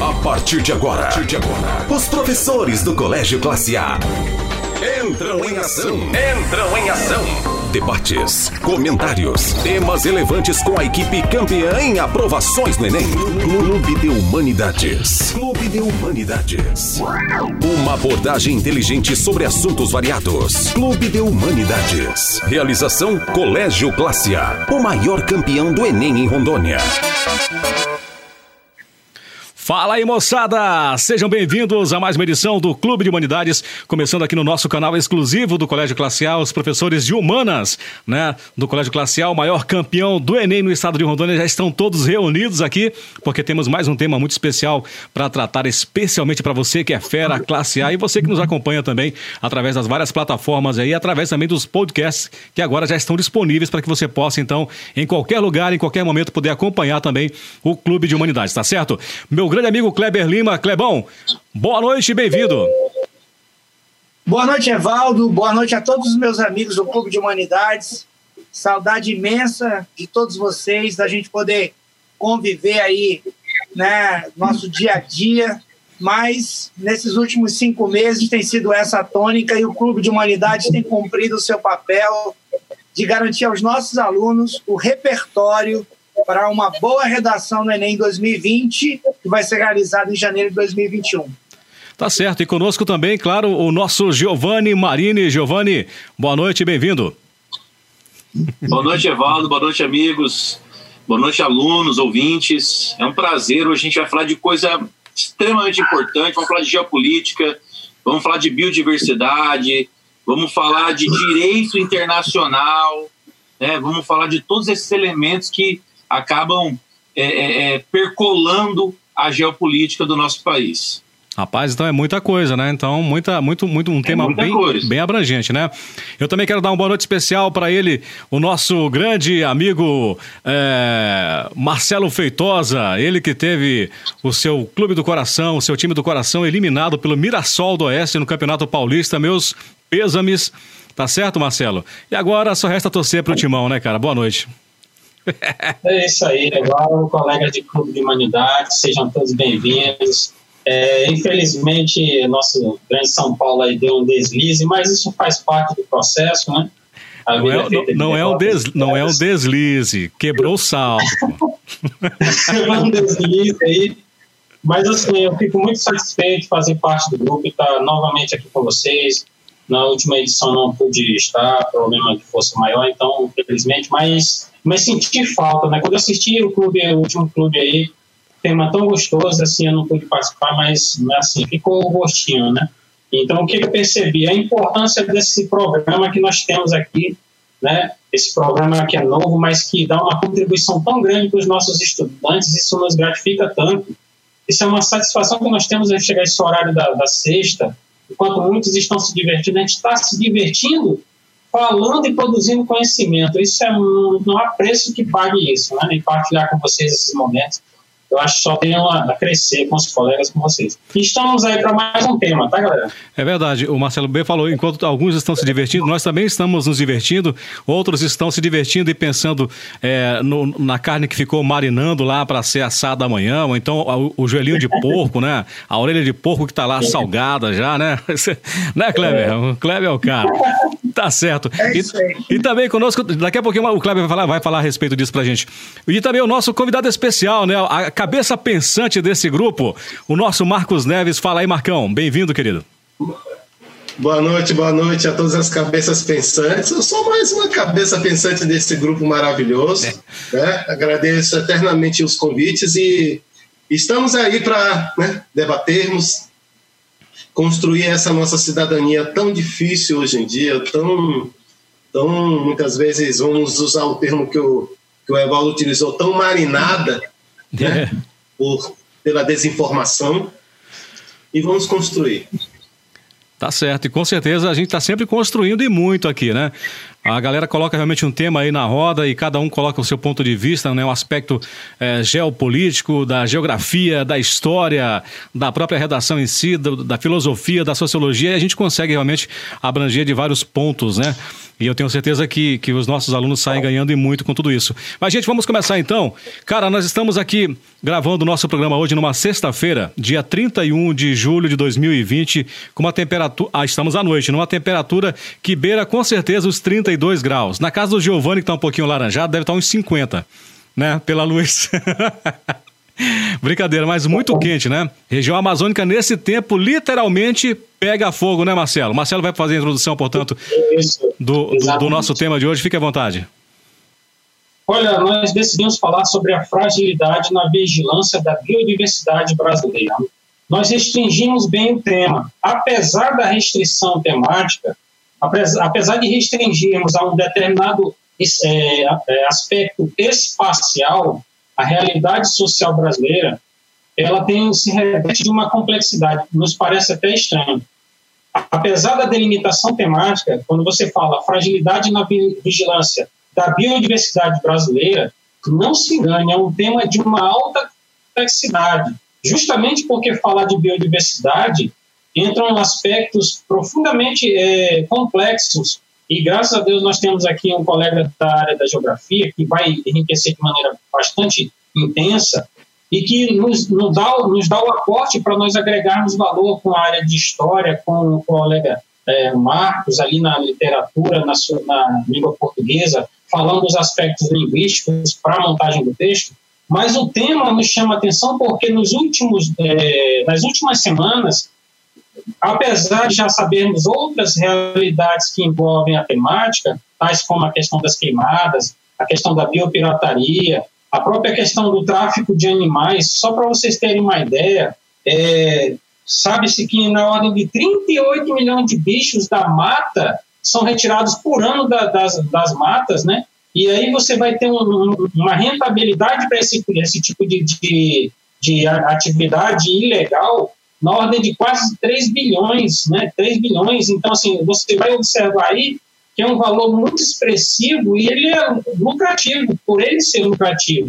A partir de agora, os professores do Colégio Classe A entram em ação. Entram em ação. Debates, comentários, temas relevantes com a equipe campeã em aprovações no Enem. Clube de Humanidades. Clube de Humanidades. Uma abordagem inteligente sobre assuntos variados. Clube de Humanidades. Realização Colégio Classe A. O maior campeão do Enem em Rondônia. Fala aí, moçada! Sejam bem-vindos a mais uma edição do Clube de Humanidades, começando aqui no nosso canal exclusivo do Colégio Classe A, os professores de humanas, né, do Colégio o maior campeão do Enem no estado de Rondônia, já estão todos reunidos aqui, porque temos mais um tema muito especial para tratar, especialmente para você que é fera Classe A e você que nos acompanha também através das várias plataformas aí, através também dos podcasts que agora já estão disponíveis para que você possa, então, em qualquer lugar, em qualquer momento, poder acompanhar também o Clube de Humanidades, tá certo? Meu grande amigo Kleber Lima. Clebão, boa noite e bem-vindo. Boa noite, Evaldo. Boa noite a todos os meus amigos do Clube de Humanidades. Saudade imensa de todos vocês, da gente poder conviver aí, né, nosso dia a dia. Mas nesses últimos cinco meses tem sido essa a tônica e o Clube de Humanidades tem cumprido o seu papel de garantir aos nossos alunos o repertório para uma boa redação no Enem 2020, que vai ser realizada em janeiro de 2021. Tá certo. E conosco também, claro, o nosso Giovanni Marini. Giovanni, boa noite e bem-vindo. Boa noite, Evaldo. Boa noite, amigos. Boa noite, alunos, ouvintes. É um prazer. Hoje a gente vai falar de coisa extremamente importante. Vamos falar de geopolítica, vamos falar de biodiversidade, vamos falar de direito internacional, né? vamos falar de todos esses elementos que acabam é, é, é, percolando a geopolítica do nosso país. Rapaz, então é muita coisa, né? Então, muita, muito, muito, um é tema bem, bem abrangente, né? Eu também quero dar uma boa noite especial para ele, o nosso grande amigo é, Marcelo Feitosa, ele que teve o seu clube do coração, o seu time do coração eliminado pelo Mirassol do Oeste no Campeonato Paulista. Meus pêsames, tá certo, Marcelo? E agora só resta torcer pro timão, né, cara? Boa noite. É isso aí, legal, colegas de Clube de Humanidade, sejam todos bem-vindos. É, infelizmente, nosso grande São Paulo aí deu um deslize, mas isso faz parte do processo, né? Não é, não, não, é um des, não é um deslize, quebrou o salto. quebrou um deslize aí. Mas assim, eu fico muito satisfeito de fazer parte do grupo e estar novamente aqui com vocês. Na última edição não pude estar, problema de força maior, então, infelizmente, mas mas senti falta, né? Quando eu assisti o clube, o último clube aí, tema tão gostoso, assim, eu não pude participar, mas assim, ficou o gostinho, né? Então, o que eu percebi? A importância desse programa que nós temos aqui, né? Esse programa que é novo, mas que dá uma contribuição tão grande para os nossos estudantes, isso nos gratifica tanto. Isso é uma satisfação que nós temos em chegar esse horário da, da sexta, enquanto muitos estão se divertindo, a gente está se divertindo falando e produzindo conhecimento. Isso é não há preço que pague isso, né? Nem partilhar com vocês esses momentos. Eu acho que só tem a, crescer com os colegas, com vocês. E estamos aí para mais um tema, tá, galera? É verdade. O Marcelo B falou: enquanto alguns estão se divertindo, nós também estamos nos divertindo, outros estão se divertindo e pensando é, no, na carne que ficou marinando lá para ser assada amanhã, ou então o, o joelhinho de porco, né? A orelha de porco que está lá salgada já, né? né, Kleber? O Kleber é o cara. Tá certo. É isso aí. E, e também conosco, daqui a pouquinho o Kleber vai falar, vai falar a respeito disso pra gente. E também o nosso convidado especial, né? A cabeça pensante desse grupo, o nosso Marcos Neves. Fala aí, Marcão. Bem-vindo, querido. Boa noite, boa noite a todas as cabeças pensantes. Eu sou mais uma cabeça pensante desse grupo maravilhoso. É. Né? Agradeço eternamente os convites e estamos aí para né, debatermos, construir essa nossa cidadania tão difícil hoje em dia, tão, tão muitas vezes, vamos usar o termo que o, que o Evaldo utilizou, tão marinada né, é. por, pela desinformação, e vamos construir. Tá certo, e com certeza a gente está sempre construindo e muito aqui, né? A galera coloca realmente um tema aí na roda e cada um coloca o seu ponto de vista, né? Um aspecto é, geopolítico, da geografia, da história, da própria redação em si, do, da filosofia, da sociologia, e a gente consegue realmente abranger de vários pontos, né? E eu tenho certeza que, que os nossos alunos saem ganhando e muito com tudo isso. Mas, gente, vamos começar então. Cara, nós estamos aqui gravando o nosso programa hoje numa sexta-feira, dia 31 de julho de 2020, com uma temperatura. Ah, estamos à noite, numa temperatura que beira com certeza os 32 graus. Na casa do Giovanni, que está um pouquinho laranjado, deve estar uns 50, né? Pela luz. Brincadeira, mas muito quente, né? Região amazônica, nesse tempo, literalmente pega fogo, né, Marcelo? Marcelo vai fazer a introdução, portanto, do, do, do nosso tema de hoje. Fique à vontade. Olha, nós decidimos falar sobre a fragilidade na vigilância da biodiversidade brasileira. Nós restringimos bem o tema. Apesar da restrição temática, apesar de restringirmos a um determinado é, é aspecto espacial, a realidade social brasileira ela tem se reveste de uma complexidade, nos parece até estranho. Apesar da delimitação temática, quando você fala fragilidade na vigilância da biodiversidade brasileira, não se engane, é um tema de uma alta complexidade. Justamente porque falar de biodiversidade entram aspectos profundamente é, complexos e graças a Deus nós temos aqui um colega da área da geografia que vai enriquecer de maneira bastante intensa e que nos, nos, dá, nos dá o aporte para nós agregarmos valor com a área de história, com o colega é, Marcos ali na literatura, na, na língua portuguesa, falando dos aspectos linguísticos para a montagem do texto. Mas o tema nos chama atenção porque nos últimos, é, nas últimas semanas apesar de já sabermos outras realidades que envolvem a temática, tais como a questão das queimadas, a questão da biopirataria, a própria questão do tráfico de animais, só para vocês terem uma ideia, é, sabe-se que na ordem de 38 milhões de bichos da mata são retirados por ano da, das, das matas, né? E aí você vai ter um, uma rentabilidade para esse, esse tipo de, de, de atividade ilegal na ordem de quase 3 bilhões, né? 3 bilhões. Então, assim, você vai observar aí que é um valor muito expressivo e ele é lucrativo, por ele ser lucrativo.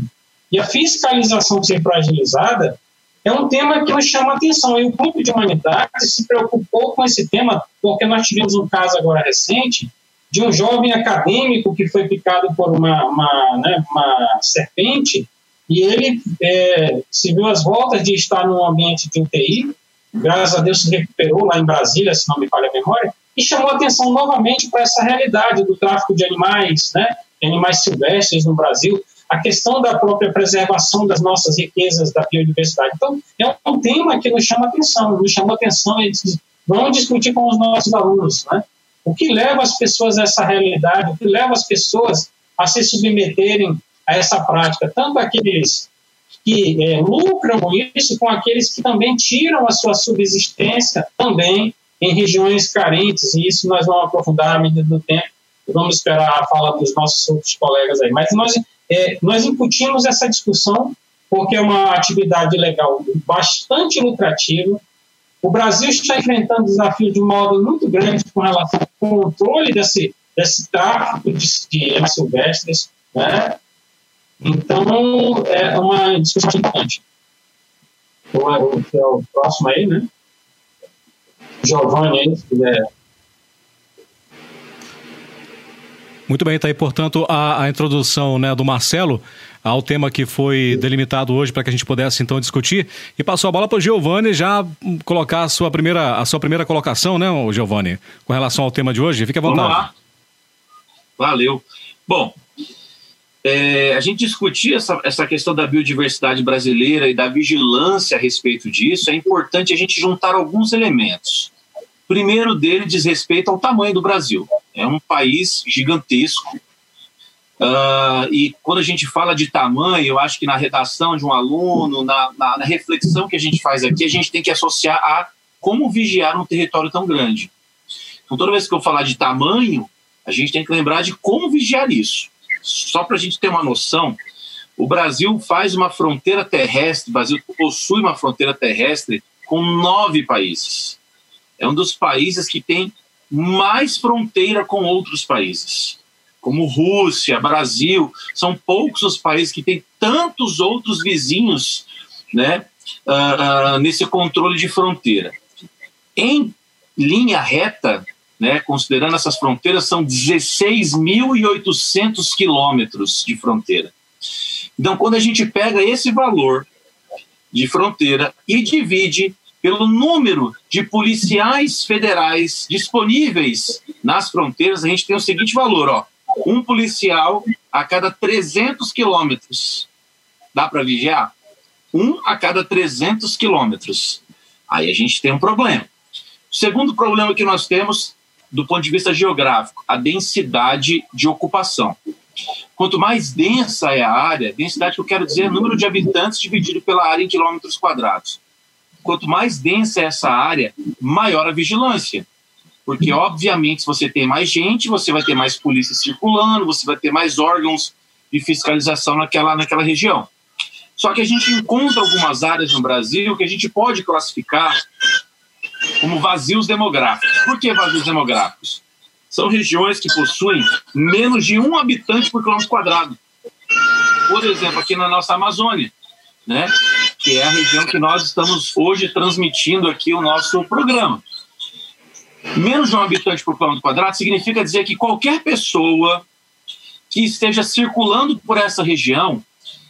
E a fiscalização ser fragilizada é um tema que nos chama a atenção. E o Grupo de Humanidades se preocupou com esse tema, porque nós tivemos um caso agora recente de um jovem acadêmico que foi picado por uma, uma, né, uma serpente e ele é, se viu às voltas de estar num ambiente de UTI, graças a Deus se recuperou lá em Brasília, se não me falha a memória, e chamou atenção novamente para essa realidade do tráfico de animais, né, de animais silvestres no Brasil, a questão da própria preservação das nossas riquezas da biodiversidade. Então, é um tema que nos chama atenção, nos chamou atenção e diz, vamos discutir com os nossos alunos, né? O que leva as pessoas a essa realidade, o que leva as pessoas a se submeterem a essa prática, tanto aqueles que é, lucram isso, com aqueles que também tiram a sua subsistência também em regiões carentes, e isso nós vamos aprofundar à medida do tempo, vamos esperar a fala dos nossos outros colegas aí. Mas nós, é, nós incutimos essa discussão porque é uma atividade legal bastante lucrativa. O Brasil está enfrentando desafios de modo muito grande com relação ao controle desse, desse tráfico de, de silvestres, né? Então, é uma discussão importante. Então, é o, é o próximo aí, né? Giovanni aí, se quiser. Muito bem, está aí, portanto, a, a introdução né, do Marcelo ao tema que foi delimitado hoje para que a gente pudesse então discutir. E passou a bola para o Giovanni já colocar a sua primeira, a sua primeira colocação, né, Giovanni, com relação ao tema de hoje. Fique à vontade. Vamos lá. Valeu. Bom, é, a gente discutir essa, essa questão da biodiversidade brasileira e da vigilância a respeito disso, é importante a gente juntar alguns elementos. O primeiro dele diz respeito ao tamanho do Brasil. É um país gigantesco. Uh, e quando a gente fala de tamanho, eu acho que na redação de um aluno, na, na, na reflexão que a gente faz aqui, a gente tem que associar a como vigiar um território tão grande. Então, toda vez que eu falar de tamanho, a gente tem que lembrar de como vigiar isso. Só para a gente ter uma noção, o Brasil faz uma fronteira terrestre, o Brasil possui uma fronteira terrestre com nove países. É um dos países que tem mais fronteira com outros países, como Rússia, Brasil. São poucos os países que têm tantos outros vizinhos né, uh, uh, nesse controle de fronteira. Em linha reta, né, considerando essas fronteiras, são 16.800 quilômetros de fronteira. Então, quando a gente pega esse valor de fronteira e divide pelo número de policiais federais disponíveis nas fronteiras, a gente tem o seguinte valor, ó, um policial a cada 300 quilômetros. Dá para vigiar? Um a cada 300 quilômetros. Aí a gente tem um problema. O segundo problema que nós temos, do ponto de vista geográfico, a densidade de ocupação. Quanto mais densa é a área, densidade que eu quero dizer é número de habitantes dividido pela área em quilômetros quadrados. Quanto mais densa é essa área, maior a vigilância. Porque, obviamente, se você tem mais gente, você vai ter mais polícia circulando, você vai ter mais órgãos de fiscalização naquela, naquela região. Só que a gente encontra algumas áreas no Brasil que a gente pode classificar como vazios demográficos. Por que vazios demográficos? São regiões que possuem menos de um habitante por quilômetro quadrado. Por exemplo, aqui na nossa Amazônia, né? que é a região que nós estamos hoje transmitindo aqui o nosso programa. Menos de um habitante por quilômetro quadrado significa dizer que qualquer pessoa que esteja circulando por essa região,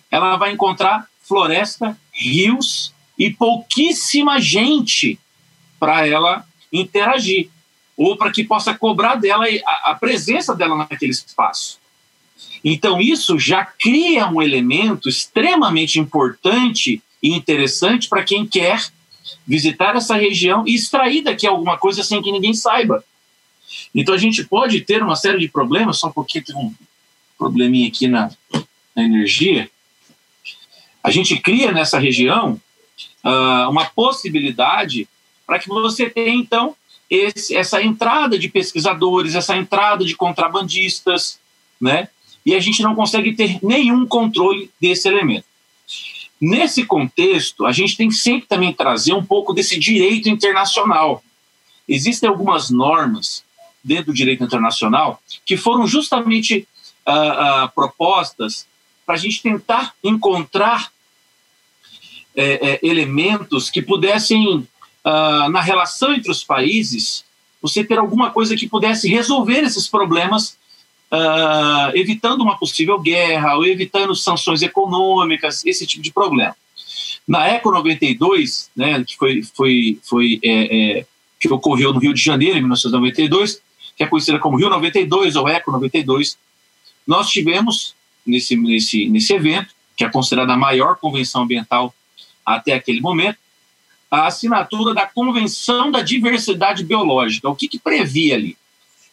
ela vai encontrar floresta, rios e pouquíssima gente para ela interagir ou para que possa cobrar dela a, a presença dela naquele espaço. Então, isso já cria um elemento extremamente importante e interessante para quem quer visitar essa região e extrair daqui alguma coisa sem que ninguém saiba. Então, a gente pode ter uma série de problemas, só porque tem um probleminha aqui na, na energia. A gente cria nessa região uh, uma possibilidade para que você tenha, então, esse, essa entrada de pesquisadores, essa entrada de contrabandistas, né? E a gente não consegue ter nenhum controle desse elemento. Nesse contexto, a gente tem que sempre também trazer um pouco desse direito internacional. Existem algumas normas dentro do direito internacional que foram justamente uh, uh, propostas para a gente tentar encontrar é, é, elementos que pudessem uh, na relação entre os países, você ter alguma coisa que pudesse resolver esses problemas, uh, evitando uma possível guerra ou evitando sanções econômicas, esse tipo de problema. Na Eco 92, né, que foi, foi, foi é, é, que ocorreu no Rio de Janeiro em 1992, que é conhecida como Rio 92 ou Eco 92, nós tivemos nesse, nesse, nesse evento, que é considerada a maior convenção ambiental até aquele momento, a assinatura da Convenção da Diversidade Biológica. O que, que previa ali?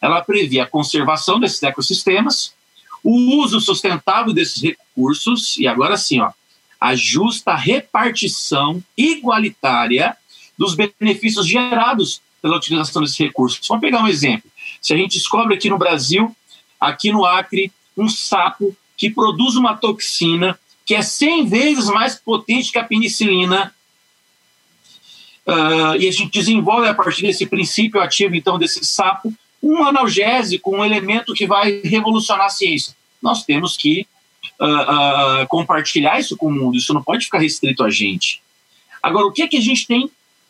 Ela previa a conservação desses ecossistemas, o uso sustentável desses recursos, e agora sim, ó, a justa repartição igualitária dos benefícios gerados pela utilização desses recursos. Vamos pegar um exemplo. Se a gente descobre aqui no Brasil, aqui no Acre, um sapo que produz uma toxina que é 100 vezes mais potente que a penicilina, Uh, e a gente desenvolve a partir desse princípio ativo, então, desse sapo, um analgésico, um elemento que vai revolucionar a ciência. Nós temos que uh, uh, compartilhar isso com o mundo, isso não pode ficar restrito a gente. Agora, o que, é que a gente tem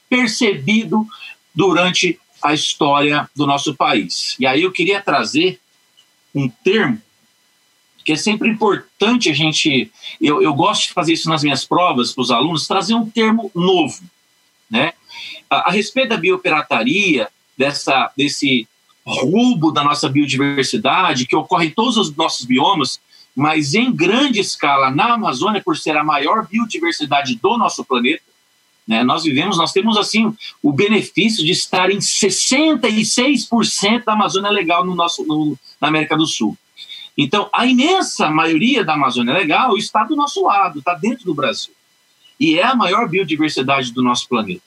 percebido durante a história do nosso país? E aí eu queria trazer um termo que é sempre importante a gente. Eu, eu gosto de fazer isso nas minhas provas para os alunos, trazer um termo novo né? A, a respeito da biopirataria, dessa, desse roubo da nossa biodiversidade, que ocorre em todos os nossos biomas, mas em grande escala na Amazônia, por ser a maior biodiversidade do nosso planeta, né, nós vivemos, nós temos assim o benefício de estar em 66% da Amazônia Legal no nosso, no, na América do Sul. Então, a imensa maioria da Amazônia Legal está do nosso lado, está dentro do Brasil e é a maior biodiversidade do nosso planeta.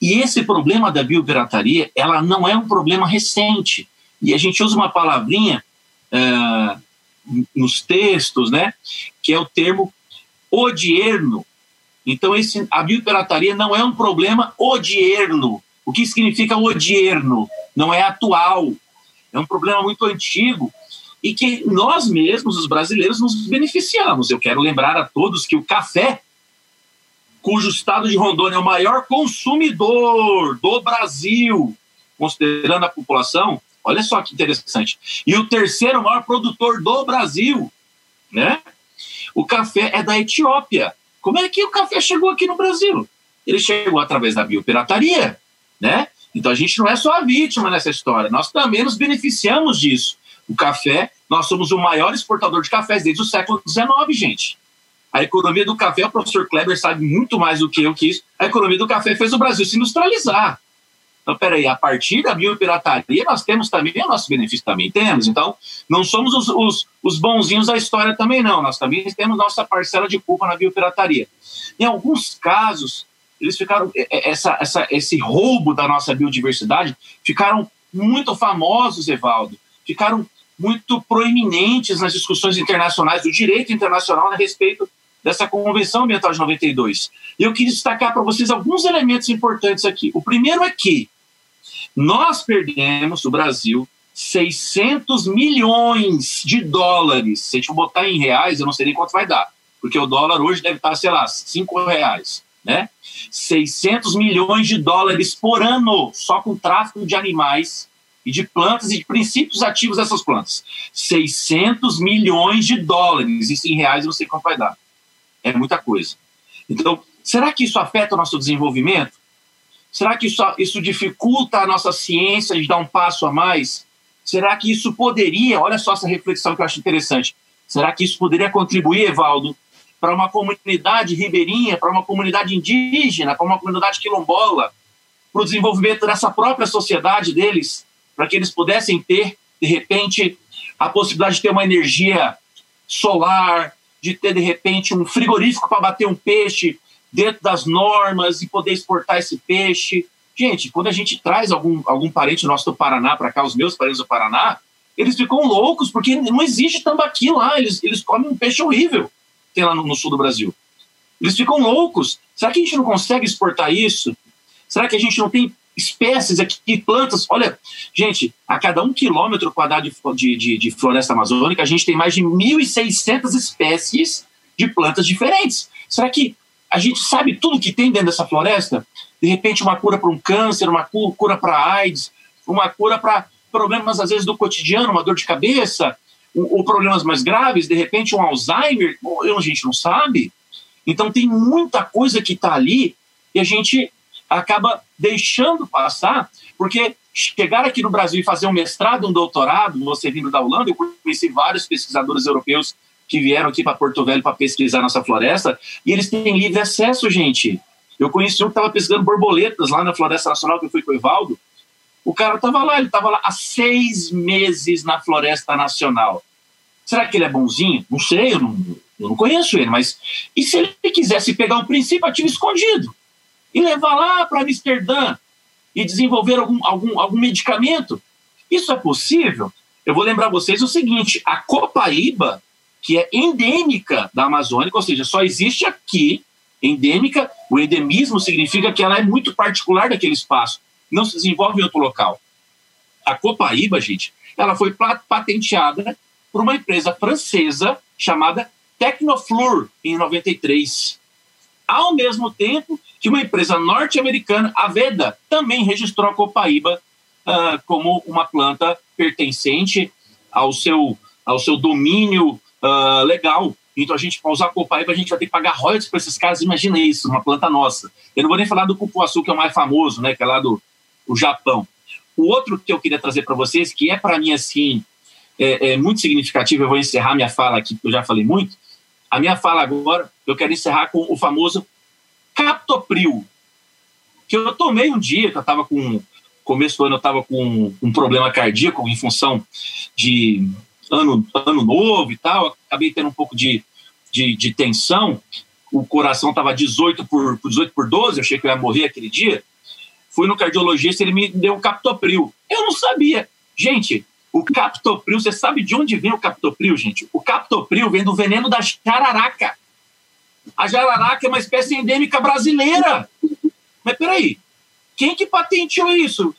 E esse problema da biopirataria, ela não é um problema recente. E a gente usa uma palavrinha uh, nos textos, né, que é o termo odierno. Então, esse, a biopirataria não é um problema odierno. O que significa odierno? Não é atual. É um problema muito antigo e que nós mesmos, os brasileiros, nos beneficiamos. Eu quero lembrar a todos que o café cujo estado de Rondônia é o maior consumidor do Brasil, considerando a população, olha só que interessante. E o terceiro maior produtor do Brasil, né? O café é da Etiópia. Como é que o café chegou aqui no Brasil? Ele chegou através da biopirataria, né? Então a gente não é só a vítima nessa história, nós também nos beneficiamos disso. O café, nós somos o maior exportador de cafés desde o século XIX, gente. A economia do café, o professor Kleber sabe muito mais do que eu que isso. A economia do café fez o Brasil se industrializar. Então, peraí, a partir da biopirataria, nós temos também o nosso benefício, também temos. Então, não somos os, os, os bonzinhos da história também, não. Nós também temos nossa parcela de culpa na biopirataria. Em alguns casos, eles ficaram, é, é, essa, essa, esse roubo da nossa biodiversidade, ficaram muito famosos, Evaldo, ficaram muito proeminentes nas discussões internacionais do direito internacional a respeito dessa Convenção Ambiental de 92. E eu queria destacar para vocês alguns elementos importantes aqui. O primeiro é que nós perdemos, o Brasil, 600 milhões de dólares. Se a gente botar em reais, eu não sei nem quanto vai dar, porque o dólar hoje deve estar, sei lá, 5 reais, né? 600 milhões de dólares por ano só com tráfico de animais e de plantas e de princípios ativos dessas plantas. 600 milhões de dólares, isso em reais eu não sei quanto vai dar. É muita coisa. Então, será que isso afeta o nosso desenvolvimento? Será que isso, isso dificulta a nossa ciência de dar um passo a mais? Será que isso poderia, olha só essa reflexão que eu acho interessante, será que isso poderia contribuir, Evaldo, para uma comunidade ribeirinha, para uma comunidade indígena, para uma comunidade quilombola, para o desenvolvimento dessa própria sociedade deles, para que eles pudessem ter, de repente, a possibilidade de ter uma energia solar, de ter, de repente, um frigorífico para bater um peixe dentro das normas e poder exportar esse peixe. Gente, quando a gente traz algum, algum parente nosso do Paraná para cá, os meus parentes do Paraná, eles ficam loucos, porque não existe tambaqui lá, eles, eles comem um peixe horrível tem lá no, no sul do Brasil. Eles ficam loucos. Será que a gente não consegue exportar isso? Será que a gente não tem espécies aqui, plantas? Olha, gente, a cada um quilômetro quadrado de, de, de floresta amazônica, a gente tem mais de 1.600 espécies de plantas diferentes. Será que a gente sabe tudo que tem dentro dessa floresta? De repente, uma cura para um câncer, uma cura para AIDS, uma cura para problemas, às vezes, do cotidiano, uma dor de cabeça, ou problemas mais graves, de repente um Alzheimer, a gente não sabe. Então tem muita coisa que está ali e a gente acaba deixando passar, porque chegar aqui no Brasil e fazer um mestrado, um doutorado, você vindo da Holanda, eu conheci vários pesquisadores europeus que vieram aqui para Porto Velho para pesquisar nossa floresta, e eles têm livre acesso, gente. Eu conheci um que estava pescando borboletas lá na Floresta Nacional, que eu fui com o Evaldo. O cara estava lá, ele estava lá há seis meses na Floresta Nacional. Será que ele é bonzinho? Não sei, eu não, eu não conheço ele, mas. E se ele quisesse pegar um princípio ativo escondido e levar lá para Amsterdã e desenvolver algum, algum, algum medicamento? Isso é possível? Eu vou lembrar vocês o seguinte: a copaíba, que é endêmica da Amazônia, ou seja, só existe aqui, endêmica, o endemismo significa que ela é muito particular daquele espaço, não se desenvolve em outro local. A copaíba, gente, ela foi patenteada por uma empresa francesa chamada Tecnoflur, em 93. Ao mesmo tempo que uma empresa norte-americana, a Veda, também registrou a copaíba uh, como uma planta pertencente ao seu, ao seu domínio uh, legal. Então, a gente, para usar a copaíba, a gente vai ter que pagar royalties para esses caras. Imagina isso, uma planta nossa. Eu não vou nem falar do cupuaçu, que é o mais famoso, né, que é lá do, do Japão. O outro que eu queria trazer para vocês, que é para mim assim é, é muito significativo. Eu vou encerrar minha fala aqui, porque eu já falei muito. A minha fala agora, eu quero encerrar com o famoso captopril, que eu tomei um dia, que eu estava com. Começo do ano eu estava com um problema cardíaco em função de ano, ano novo e tal. Acabei tendo um pouco de, de, de tensão. O coração estava 18 por, 18 por 12, eu achei que eu ia morrer aquele dia. Fui no cardiologista, ele me deu um captopril. Eu não sabia. Gente, o captopril, você sabe de onde vem o captopril, gente? O captopril vem do veneno da jararaca. A jararaca é uma espécie endêmica brasileira. Mas peraí, quem que patenteou isso?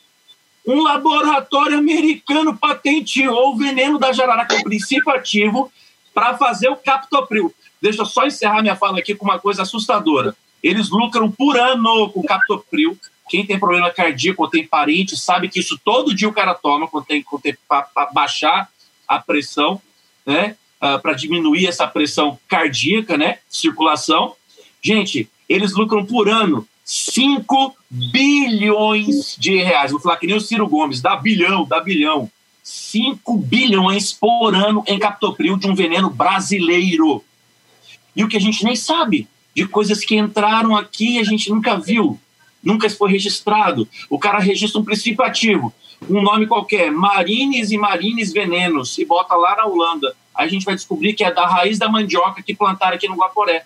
Um laboratório americano patenteou o veneno da jararaca, o princípio ativo, para fazer o captopril. Deixa eu só encerrar minha fala aqui com uma coisa assustadora. Eles lucram por ano com captopril, Quem tem problema cardíaco ou tem parente sabe que isso todo dia o cara toma quando tem, tem para baixar a pressão, né? Uh, para diminuir essa pressão cardíaca, né? Circulação. Gente, eles lucram por ano 5 bilhões de reais. Vou falar que nem o Ciro Gomes, dá bilhão, dá bilhão. 5 bilhões por ano em captopril de um veneno brasileiro. E o que a gente nem sabe, de coisas que entraram aqui e a gente nunca viu, nunca foi registrado. O cara registra um princípio ativo, um nome qualquer, Marines e Marines Venenos, e bota lá na Holanda. A gente vai descobrir que é da raiz da mandioca que plantaram aqui no Guaporé.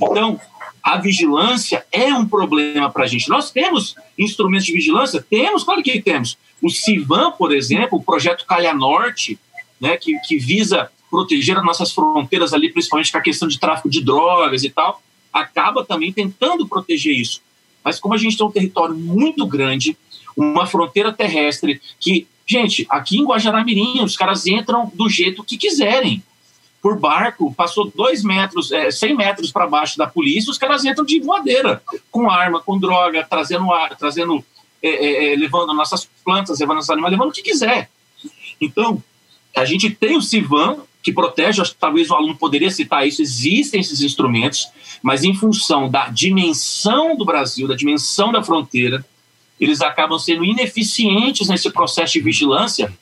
Então, a vigilância é um problema para a gente. Nós temos instrumentos de vigilância? Temos, claro que temos. O CIVAM, por exemplo, o projeto Calha Norte, né, que, que visa proteger as nossas fronteiras ali, principalmente com a questão de tráfico de drogas e tal, acaba também tentando proteger isso. Mas como a gente tem um território muito grande, uma fronteira terrestre que, gente, aqui em Guajaramirim, os caras entram do jeito que quiserem. Por barco, passou dois metros, é, 100 metros para baixo da polícia, os caras entram de voadeira, com arma, com droga, trazendo ar, trazendo, é, é, é levando nossas plantas, levando nossos animais, levando o que quiser. Então, a gente tem o CIVAM, que protege, talvez o aluno poderia citar isso, existem esses instrumentos, mas em função da dimensão do Brasil, da dimensão da fronteira, eles acabam sendo ineficientes nesse processo de vigilância,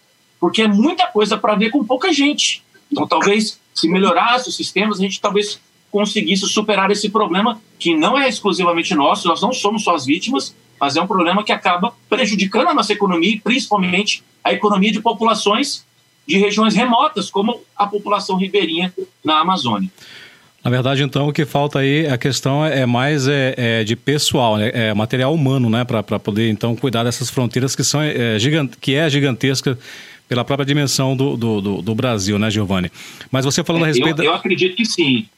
porque é muita coisa para ver com pouca gente. Então, talvez, se melhorasse os sistemas, a gente talvez conseguisse superar esse problema, que não é exclusivamente nosso, nós não somos só as vítimas, mas é um problema que acaba prejudicando a nossa economia principalmente a economia de populações de regiões remotas, como a população ribeirinha na Amazônia. Na verdade, então, o que falta aí, a questão é mais é, é de pessoal, né? é material humano, né? Para poder, então, cuidar dessas fronteiras que, são, é, gigant, que é gigantesca pela própria dimensão do, do, do, do Brasil, né, Giovanni? Mas você falando a é, respeito... Eu, eu acredito que sim.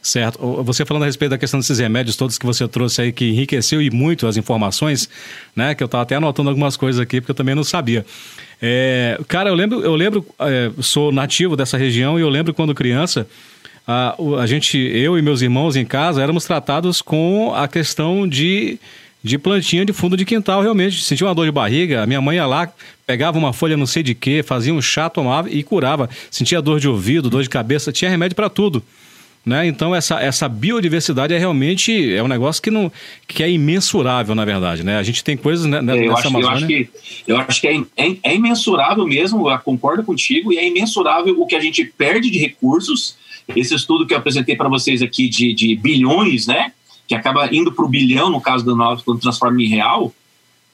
Certo. Você falando a respeito da questão desses remédios todos que você trouxe aí, que enriqueceu e muito as informações, né? Que eu estava até anotando algumas coisas aqui, porque eu também não sabia. É, cara, eu lembro, eu lembro, é, sou nativo dessa região e eu lembro quando criança, a, a gente, eu e meus irmãos em casa, éramos tratados com a questão de, de plantinha de fundo de quintal, realmente. Sentia uma dor de barriga, a minha mãe ia lá, pegava uma folha não sei de quê, fazia um chá, tomava e curava. Sentia dor de ouvido, dor de cabeça, tinha remédio para tudo. Né? Então essa, essa biodiversidade é realmente é um negócio que não que é imensurável na verdade, né? A gente tem coisas né, é, eu nessa acho, Amazônia. Eu acho que, eu acho que é, é, é, imensurável mesmo, eu concordo contigo, e é imensurável o que a gente perde de recursos. Esse estudo que eu apresentei para vocês aqui de, de bilhões, né? Que acaba indo para o bilhão no caso do nosso quando transforma em real,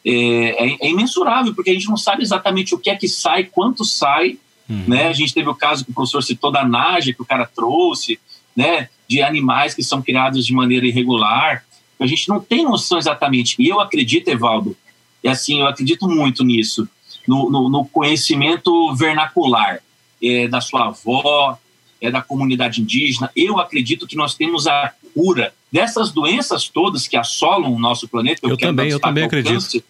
é, é, é, imensurável, porque a gente não sabe exatamente o que é que sai, quanto sai. Uhum. Né? A gente teve o caso que o professor citou da Naja, que o cara trouxe né, de animais que são criados de maneira irregular. A gente não tem noção exatamente. E eu acredito, Evaldo, e assim, eu acredito muito nisso, no, no, no conhecimento vernacular é, da sua avó, é da comunidade indígena. Eu acredito que nós temos a cura dessas doenças todas que assolam o nosso planeta. Eu, eu também, eu também acredito. Câncer,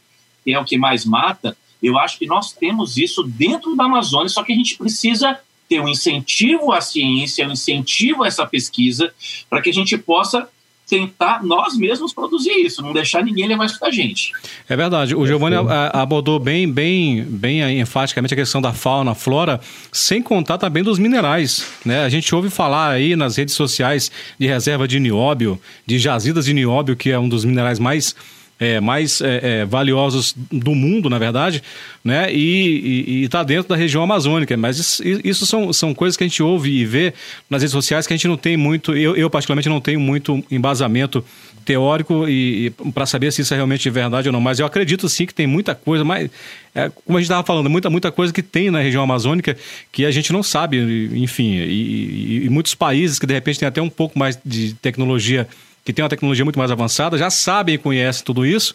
que é o que mais mata. Eu acho que nós temos isso dentro da Amazônia, só que a gente precisa ter um incentivo à ciência, um incentivo a essa pesquisa, para que a gente possa tentar nós mesmos produzir isso, não deixar ninguém levar isso da gente. É verdade. O Giovanni abordou bem, bem, bem enfaticamente a questão da fauna, flora, sem contar também dos minerais. Né? A gente ouve falar aí nas redes sociais de reserva de nióbio, de jazidas de nióbio, que é um dos minerais mais é, mais é, é, valiosos do mundo, na verdade, né? E está dentro da região amazônica. Mas isso, isso, são, são coisas que a gente ouve e vê nas redes sociais que a gente não tem muito, eu, eu particularmente não tenho muito embasamento teórico e, e para saber se isso é realmente verdade ou não. Mas eu acredito sim que tem muita coisa, mas é, como a gente estava falando, muita, muita coisa que tem na região amazônica que a gente não sabe, enfim, e, e, e muitos países que de repente têm até um pouco mais de tecnologia que tem uma tecnologia muito mais avançada, já sabem e conhecem tudo isso,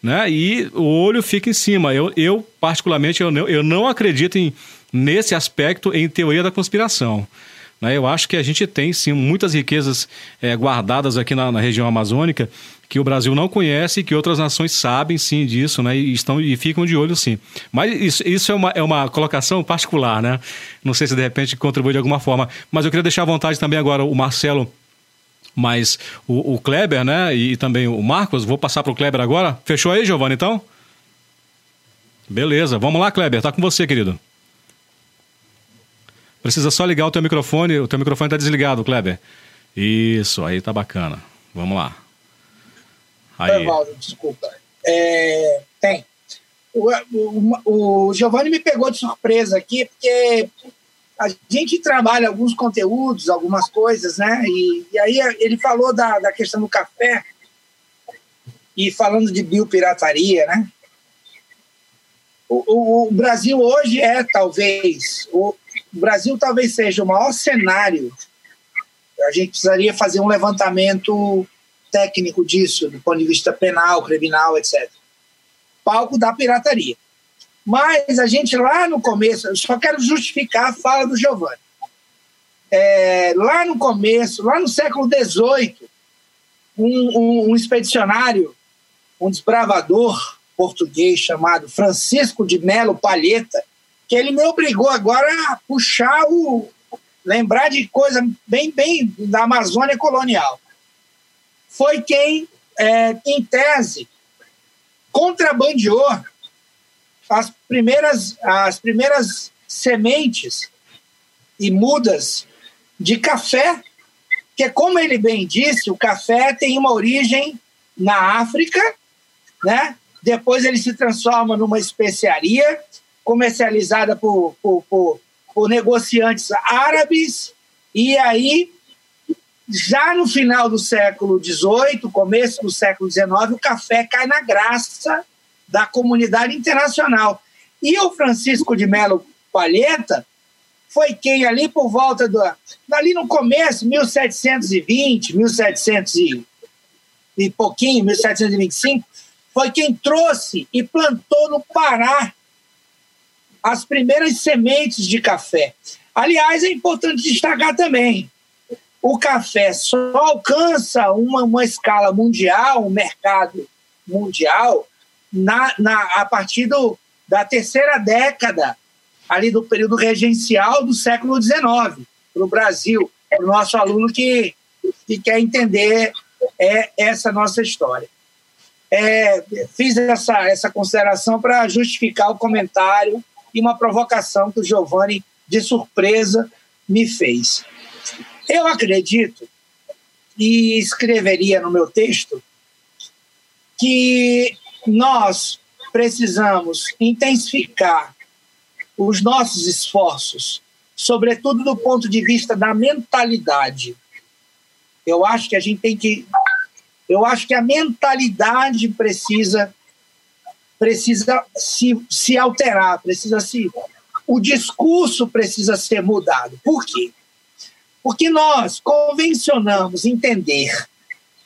né? E o olho fica em cima. Eu, eu particularmente, eu não, eu não acredito em, nesse aspecto em teoria da conspiração. Né? Eu acho que a gente tem, sim, muitas riquezas é, guardadas aqui na, na, região amazônica que o Brasil não conhece e que outras nações sabem, sim, disso, né? E, estão, e ficam de olho, sim. Mas isso, isso é, uma, é uma colocação particular, né? Não sei se de repente contribui de alguma forma. Mas eu queria deixar à vontade também agora o Marcelo Mas o, o Kleber, né, e também o Marcos, vou passar para o Kleber agora. Fechou aí, Giovanni, então? Beleza, vamos lá, Kleber, tá com você, querido. Precisa só ligar o teu microfone, o teu microfone está desligado, Kleber. Isso, aí tá bacana. Vamos lá. Aí. Evaldo, desculpa. É, tem. O, o, o Giovanni me pegou de surpresa aqui, porque a gente trabalha alguns conteúdos, algumas coisas, né? E, e aí ele falou da, da questão do café e falando de biopirataria, né? O, o, o, Brasil hoje é talvez o, Brasil talvez seja o maior cenário. A gente precisaria fazer um levantamento técnico disso, do ponto de vista penal, criminal, etc. Palco da pirataria. Mas a gente lá no começo, eu só quero justificar a fala do Giovanni. É, lá no começo, lá no século XVIII, um, um, um expedicionário, um desbravador português chamado Francisco de Melo Palheta, que ele me obrigou agora a puxar o. lembrar de coisa bem, bem da Amazônia colonial. Foi quem, é, em tese, contrabandeou as primeiras, as primeiras sementes e mudas de café, que, como ele bem disse, o café tem uma origem na África, né? depois ele se transforma numa especiaria comercializada por, por, por, por negociantes árabes, e aí, já no final do século XVIII, começo do século XIX, o café cai na graça da comunidade internacional. E o Francisco de Melo Palheta foi quem ali por volta do ali no começo, 1720, 1700 e, e pouquinho, 1725, foi quem trouxe e plantou no Pará as primeiras sementes de café. Aliás, é importante destacar também, o café só alcança uma, uma escala mundial, um mercado mundial, na, na, a partir do, da terceira década, ali do período regencial do século XIX, para o Brasil, para o nosso aluno que, que quer entender é, essa nossa história. É, fiz essa, essa consideração para justificar o comentário e uma provocação que o Giovanni, de surpresa, me fez. Eu acredito, e escreveria no meu texto, que nós precisamos intensificar os nossos esforços, sobretudo do ponto de vista da mentalidade. Eu acho que a gente tem que. Eu acho que a mentalidade precisa precisa se, se alterar, precisa se. O discurso precisa ser mudado. Por quê? Porque nós convencionamos entender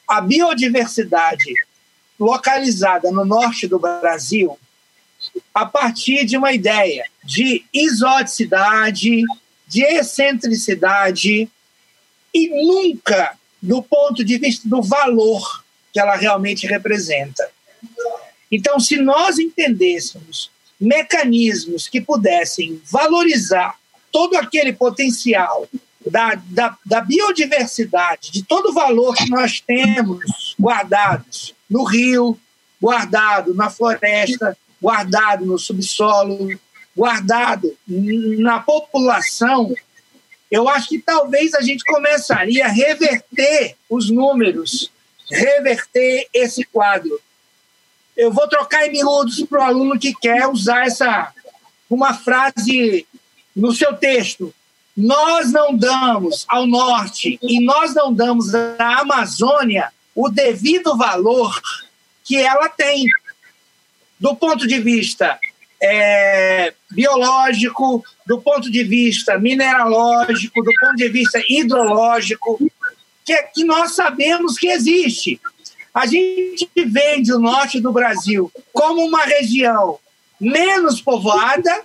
a biodiversidade localizada no norte do Brasil a partir de uma ideia de exoticidade, de excentricidade e nunca do ponto de vista do valor que ela realmente representa. Então, se nós entendêssemos mecanismos que pudessem valorizar todo aquele potencial da, da, da biodiversidade, de todo o valor que nós temos guardados no rio, guardado na floresta, guardado no subsolo, guardado na população, eu acho que talvez a gente começaria a reverter os números, reverter esse quadro. Eu vou trocar em miúdos para o aluno que quer usar essa uma frase no seu texto. Nós não damos ao norte e nós não damos à Amazônia o devido valor que ela tem, do ponto de vista é, biológico, do ponto de vista mineralógico, do ponto de vista hidrológico, que, que nós sabemos que existe. A gente vende o norte do Brasil como uma região menos povoada,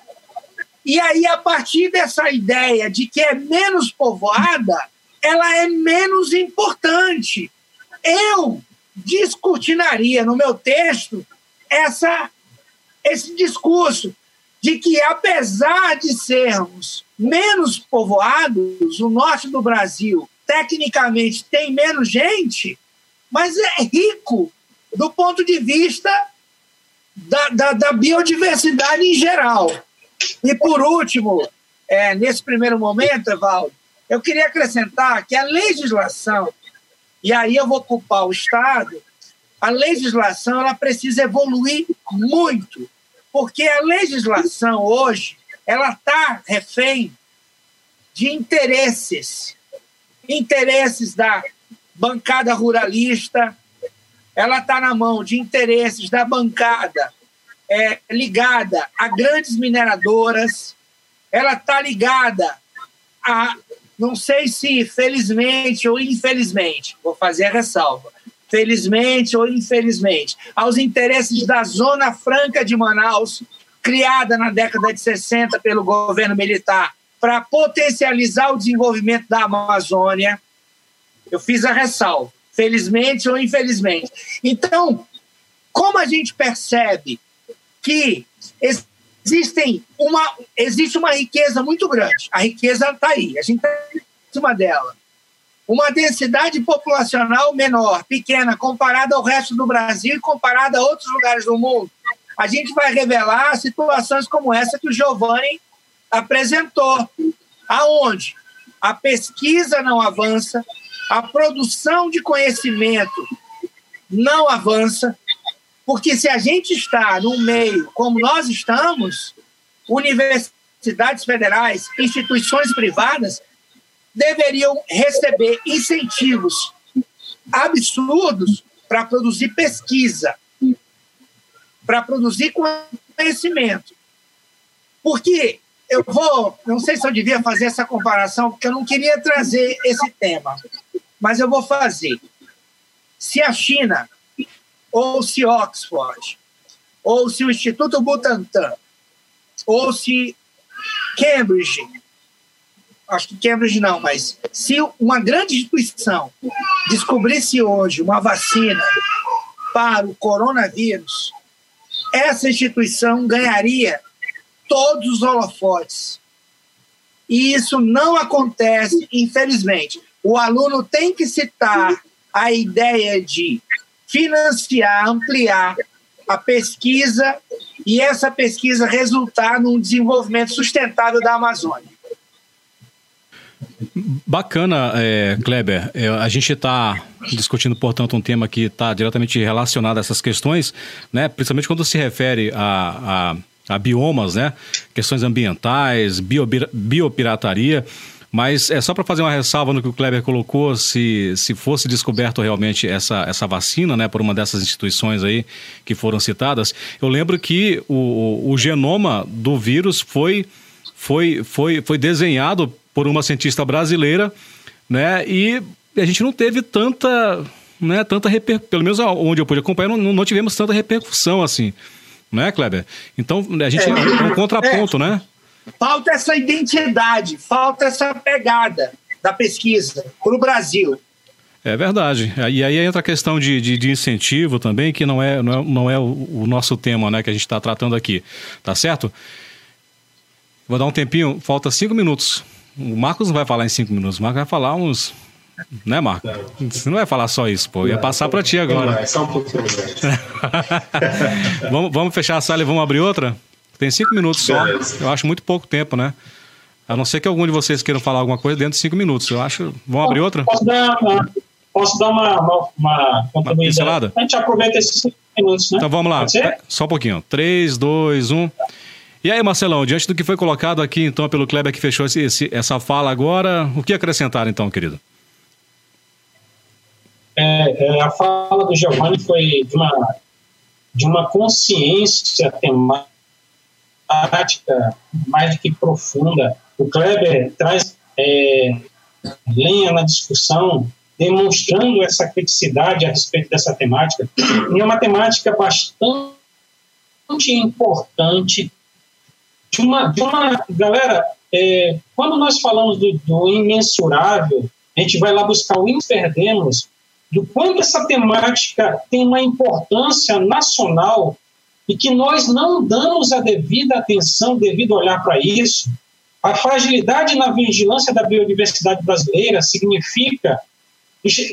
e aí, a partir dessa ideia de que é menos povoada, ela é menos importante. Eu descortinaria no meu texto essa, esse discurso de que, apesar de sermos menos povoados, o norte do Brasil tecnicamente tem menos gente, mas é rico do ponto de vista da, da, da biodiversidade em geral. E por último, é, nesse primeiro momento, Evaldo, eu queria acrescentar que a legislação, e aí eu vou culpar o Estado, a legislação ela precisa evoluir muito, porque a legislação hoje ela está refém de interesses, interesses da bancada ruralista, ela está na mão de interesses da bancada é, ligada a grandes mineradoras, ela está ligada a, não sei se felizmente ou infelizmente, vou fazer a ressalva, felizmente ou infelizmente, aos interesses da Zona Franca de Manaus, criada na década de 60 pelo governo militar para potencializar o desenvolvimento da Amazônia. Eu fiz a ressalva, felizmente ou infelizmente. Então, como a gente percebe que existem uma, existe uma riqueza muito grande, a riqueza está aí, a gente está em cima dela. Uma densidade populacional menor, pequena, comparada ao resto do Brasil e comparada a outros lugares do mundo. A gente vai revelar situações como essa que o Giovanni apresentou. Aonde? A pesquisa não avança, a produção de conhecimento não avança, porque se a gente está num meio como nós estamos, universidades federais, instituições privadas deveriam receber incentivos absurdos para produzir pesquisa, para produzir conhecimento. Porque eu vou, não sei se eu devia fazer essa comparação, porque eu não queria trazer esse tema, mas eu vou fazer. Se a China, ou se Oxford, ou se o Instituto Butantan, ou se Cambridge, acho que Cambridge não, mas se uma grande instituição descobrisse hoje uma vacina para o coronavírus, essa instituição ganharia todos os holofotes. E isso não acontece, infelizmente. O aluno tem que citar a ideia de financiar, ampliar a pesquisa e essa pesquisa resultar num desenvolvimento sustentável da Amazônia. Bacana, é, Kleber. É, a gente está discutindo, portanto, um tema que está diretamente relacionado a essas questões, né? principalmente quando se refere a, a, a biomas, né? questões ambientais, bio, biopirataria. Mas é só para fazer uma ressalva no que o Kleber colocou, se, se fosse descoberto realmente essa, essa vacina, né, por uma dessas instituições aí que foram citadas, eu lembro que o, o genoma do vírus foi, foi, foi, foi desenhado por uma cientista brasileira, né? E a gente não teve tanta, né, tanta repercussão, pelo menos onde eu pude acompanhar, não, não tivemos tanta repercussão assim, né, Kleber? Então, a gente é, é um contraponto, é, né? Falta essa identidade, falta essa pegada da pesquisa para o Brasil. É verdade. E aí entra a questão de, de, de, incentivo também, que não é, não é, não é o, o nosso tema né, que a gente está tratando aqui. Tá certo? Vou dar um tempinho, falta cinco minutos. O Marcos não vai falar em cinco minutos, o Marcos vai falar uns. Né, Marco? Você não vai falar só isso, pô. Ia passar para ti agora. É só um pouquinho. vamos, vamos fechar a sala e vamos abrir outra? Tem cinco minutos só. Eu acho muito pouco tempo, né? A não ser que algum de vocês queiram falar alguma coisa dentro de cinco minutos. Eu acho. Vamos abrir outra? Posso dar uma, posso dar uma, uma, uma, uma pincelada? A gente aproveita esses cinco minutos, né? Então vamos lá. Só um pouquinho. Três, dois, um. E aí, Marcelão, diante do que foi colocado aqui, então, pelo Kleber que fechou esse, esse, essa fala agora, o que acrescentar, então, querido? É, é, a fala do Giovanni foi de uma, de uma consciência temática mais do que profunda. O Kleber traz é, lenha na discussão, demonstrando essa criticidade a respeito dessa temática. E é uma temática bastante importante de uma, de uma galera, é, quando nós falamos do, do, imensurável, a gente vai lá buscar o perdemos do quanto essa temática tem uma importância nacional e que nós não damos a devida atenção, devido olhar para isso, A fragilidade na vigilância da biodiversidade brasileira significa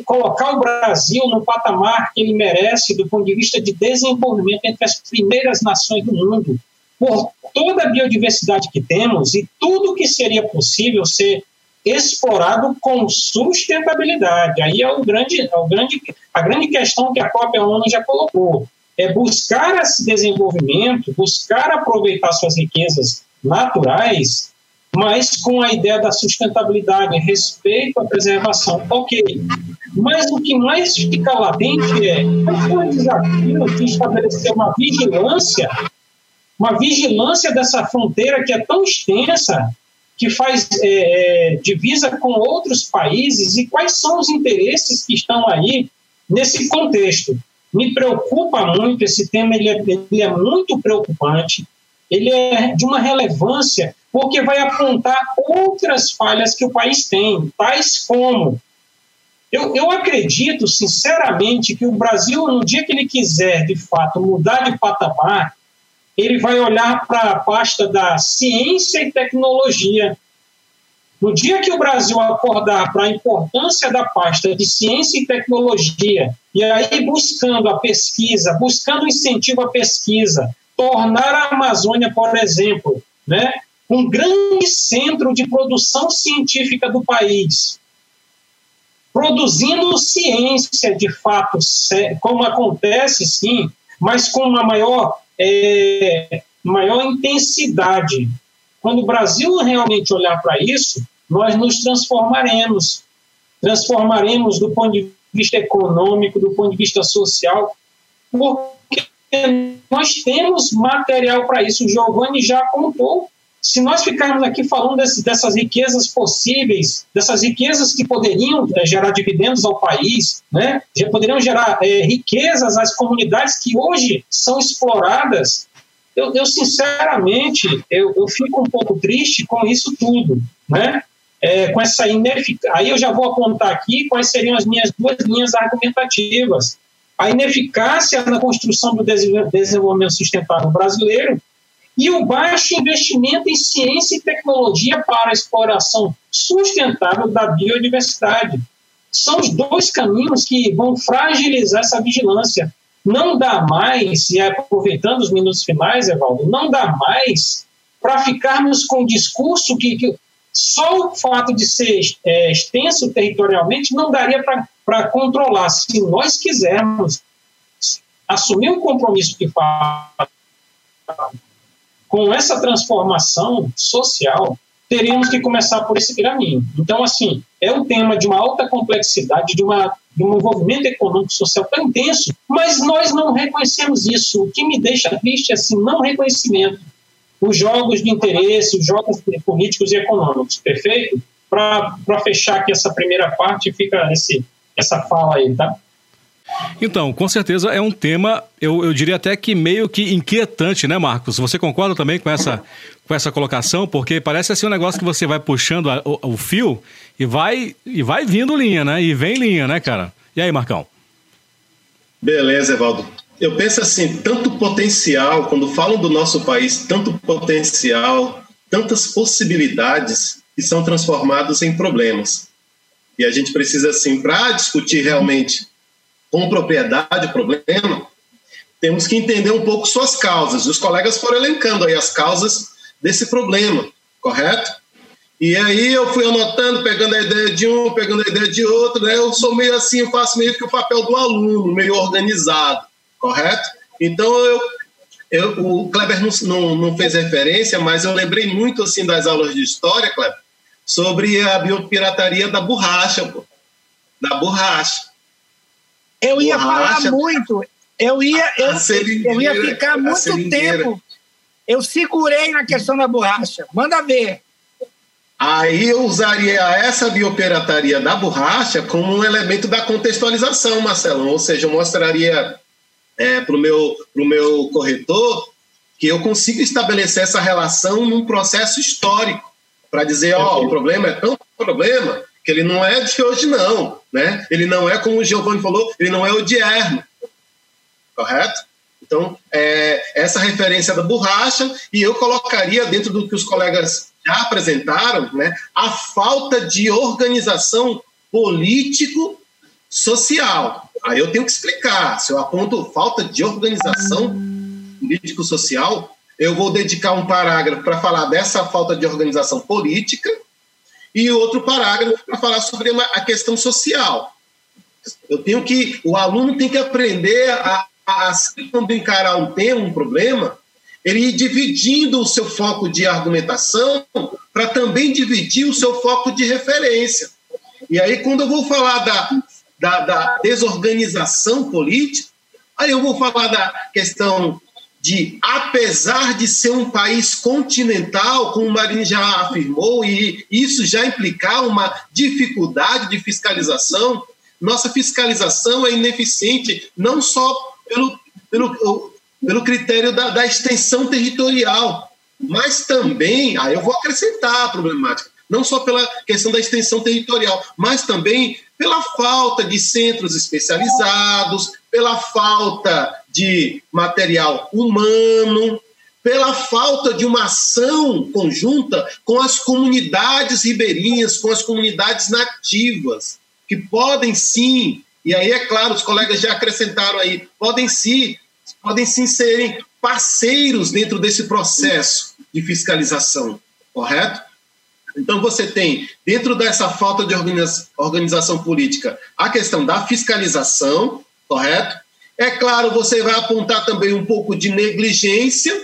colocar o Brasil no patamar que ele merece do ponto de vista de desenvolvimento entre as primeiras nações do mundo, por toda a biodiversidade que temos e tudo que seria possível ser explorado com sustentabilidade. Aí é, o grande, é o grande, a grande questão que a própria ONU já colocou. É buscar esse desenvolvimento, buscar aproveitar suas riquezas naturais mas com a ideia da sustentabilidade, respeito à preservação. Ok. Mas o que mais fica latente é qual o desafio de estabelecer uma vigilância, uma vigilância dessa fronteira que é tão extensa, que faz é, é, divisa com outros países, e quais são os interesses que estão aí nesse contexto. Me preocupa muito, esse tema ele é, ele é muito preocupante, ele é de uma relevância porque vai apontar outras falhas que o país tem, tais como. Eu, eu acredito, sinceramente, que o Brasil, no dia que ele quiser, de fato, mudar de patamar, ele vai olhar para a pasta da ciência e tecnologia. No dia que o Brasil acordar para a importância da pasta de ciência e tecnologia, e aí buscando a pesquisa, buscando incentivo à pesquisa, tornar a Amazônia, por exemplo, né, um grande centro de produção científica do país, produzindo ciência de fato, como acontece sim, mas com uma maior, é, maior intensidade. Quando o Brasil realmente olhar para isso, nós nos transformaremos. Transformaremos do ponto de vista econômico, do ponto de vista social, porque nós temos material para isso. O Giovanni já contou se nós ficarmos aqui falando desse, dessas riquezas possíveis, dessas riquezas que poderiam é, gerar dividendos ao país, né, já poderiam gerar é, riquezas às comunidades que hoje são exploradas, eu, eu sinceramente eu, eu, fico um pouco triste com isso tudo, né? É, com essa ineficácia. Aí eu já vou apontar aqui quais seriam as minhas duas linhas argumentativas. A ineficácia na construção do desenvolvimento sustentável brasileiro e o baixo investimento em ciência e tecnologia para a exploração sustentável da biodiversidade. São os dois caminhos que vão fragilizar essa vigilância. Não dá mais, e aproveitando os minutos finais, Evaldo, não dá mais para ficarmos com o discurso que, que só o fato de ser é, extenso territorialmente não daria para controlar. Se nós quisermos assumir um compromisso que fala com essa transformação social, teríamos que começar por esse caminho. Então, assim, é um tema de uma alta complexidade, de, uma, de um envolvimento econômico social tão intenso, mas nós não reconhecemos isso. O que me deixa triste é esse assim, não reconhecimento. Os jogos de interesse, os jogos políticos e econômicos, perfeito? Para fechar aqui essa primeira parte, fica esse, essa fala aí, tá? Então, com certeza é um tema, eu, eu diria até que meio que inquietante, né, Marcos? Você concorda também com essa, com essa colocação? Porque parece assim um negócio que você vai puxando a, o, o, fio e vai, e vai vindo linha, né? E vem linha, né, cara? E aí, Marcão? Beleza, Evaldo. Eu penso assim, tanto potencial, quando falam do nosso país, tanto potencial, tantas possibilidades que são transformadas em problemas. E a gente precisa, assim, para discutir realmente com propriedade o problema, temos que entender um pouco suas causas. Os colegas foram elencando aí as causas desse problema, correto? E aí eu fui anotando, pegando a ideia de um, pegando a ideia de outro, né? Eu sou meio assim, eu faço meio que o papel do aluno, meio organizado, correto? Então eu, eu o Kleber não, não, não fez referência, mas eu lembrei muito assim das aulas de história, Kleber, sobre a biopirataria da borracha, pô, da borracha. Eu ia falar muito, eu ia, eu, eu ia ficar muito tempo. Eu segurei na questão da borracha. Manda ver. Aí eu usaria essa biopirataria da borracha como um elemento da contextualização, Marcelo. Ou seja, eu mostraria é, para o meu, pro meu corretor que eu consigo estabelecer essa relação num processo histórico, para dizer, ó, oh, o problema é tão problema que ele não é de hoje, não. Né? Ele não é, como o Giovanni falou, ele não é odierno. Correto? Então, é, essa referência da borracha, e eu colocaria dentro do que os colegas já apresentaram, né, a falta de organização político-social. Aí eu tenho que explicar. Se eu aponto falta de organização político-social, eu vou dedicar um parágrafo para falar dessa falta de organização política e outro parágrafo para falar sobre a questão social. Eu tenho que, o aluno tem que aprender a, a, a quando encarar um tema, um problema, ele ir dividindo o seu foco de argumentação para também dividir o seu foco de referência. E aí, quando eu vou falar da, da, da desorganização política, aí eu vou falar da questão de, apesar de ser um país continental, como o Marinho já afirmou, e isso já implicar uma dificuldade de fiscalização, nossa fiscalização é ineficiente não só pelo, pelo, pelo critério da, da extensão territorial, mas também, aí eu vou acrescentar a problemática, não só pela questão da extensão territorial, mas também pela falta de centros especializados, pela falta de material humano, pela falta de uma ação conjunta com as comunidades ribeirinhas, com as comunidades nativas, que podem sim, e aí é claro, os colegas já acrescentaram aí, podem sim, podem sim serem parceiros dentro desse processo de fiscalização, correto? Então você tem, dentro dessa falta de organização política, a questão da fiscalização, correto? É claro, você vai apontar também um pouco de negligência.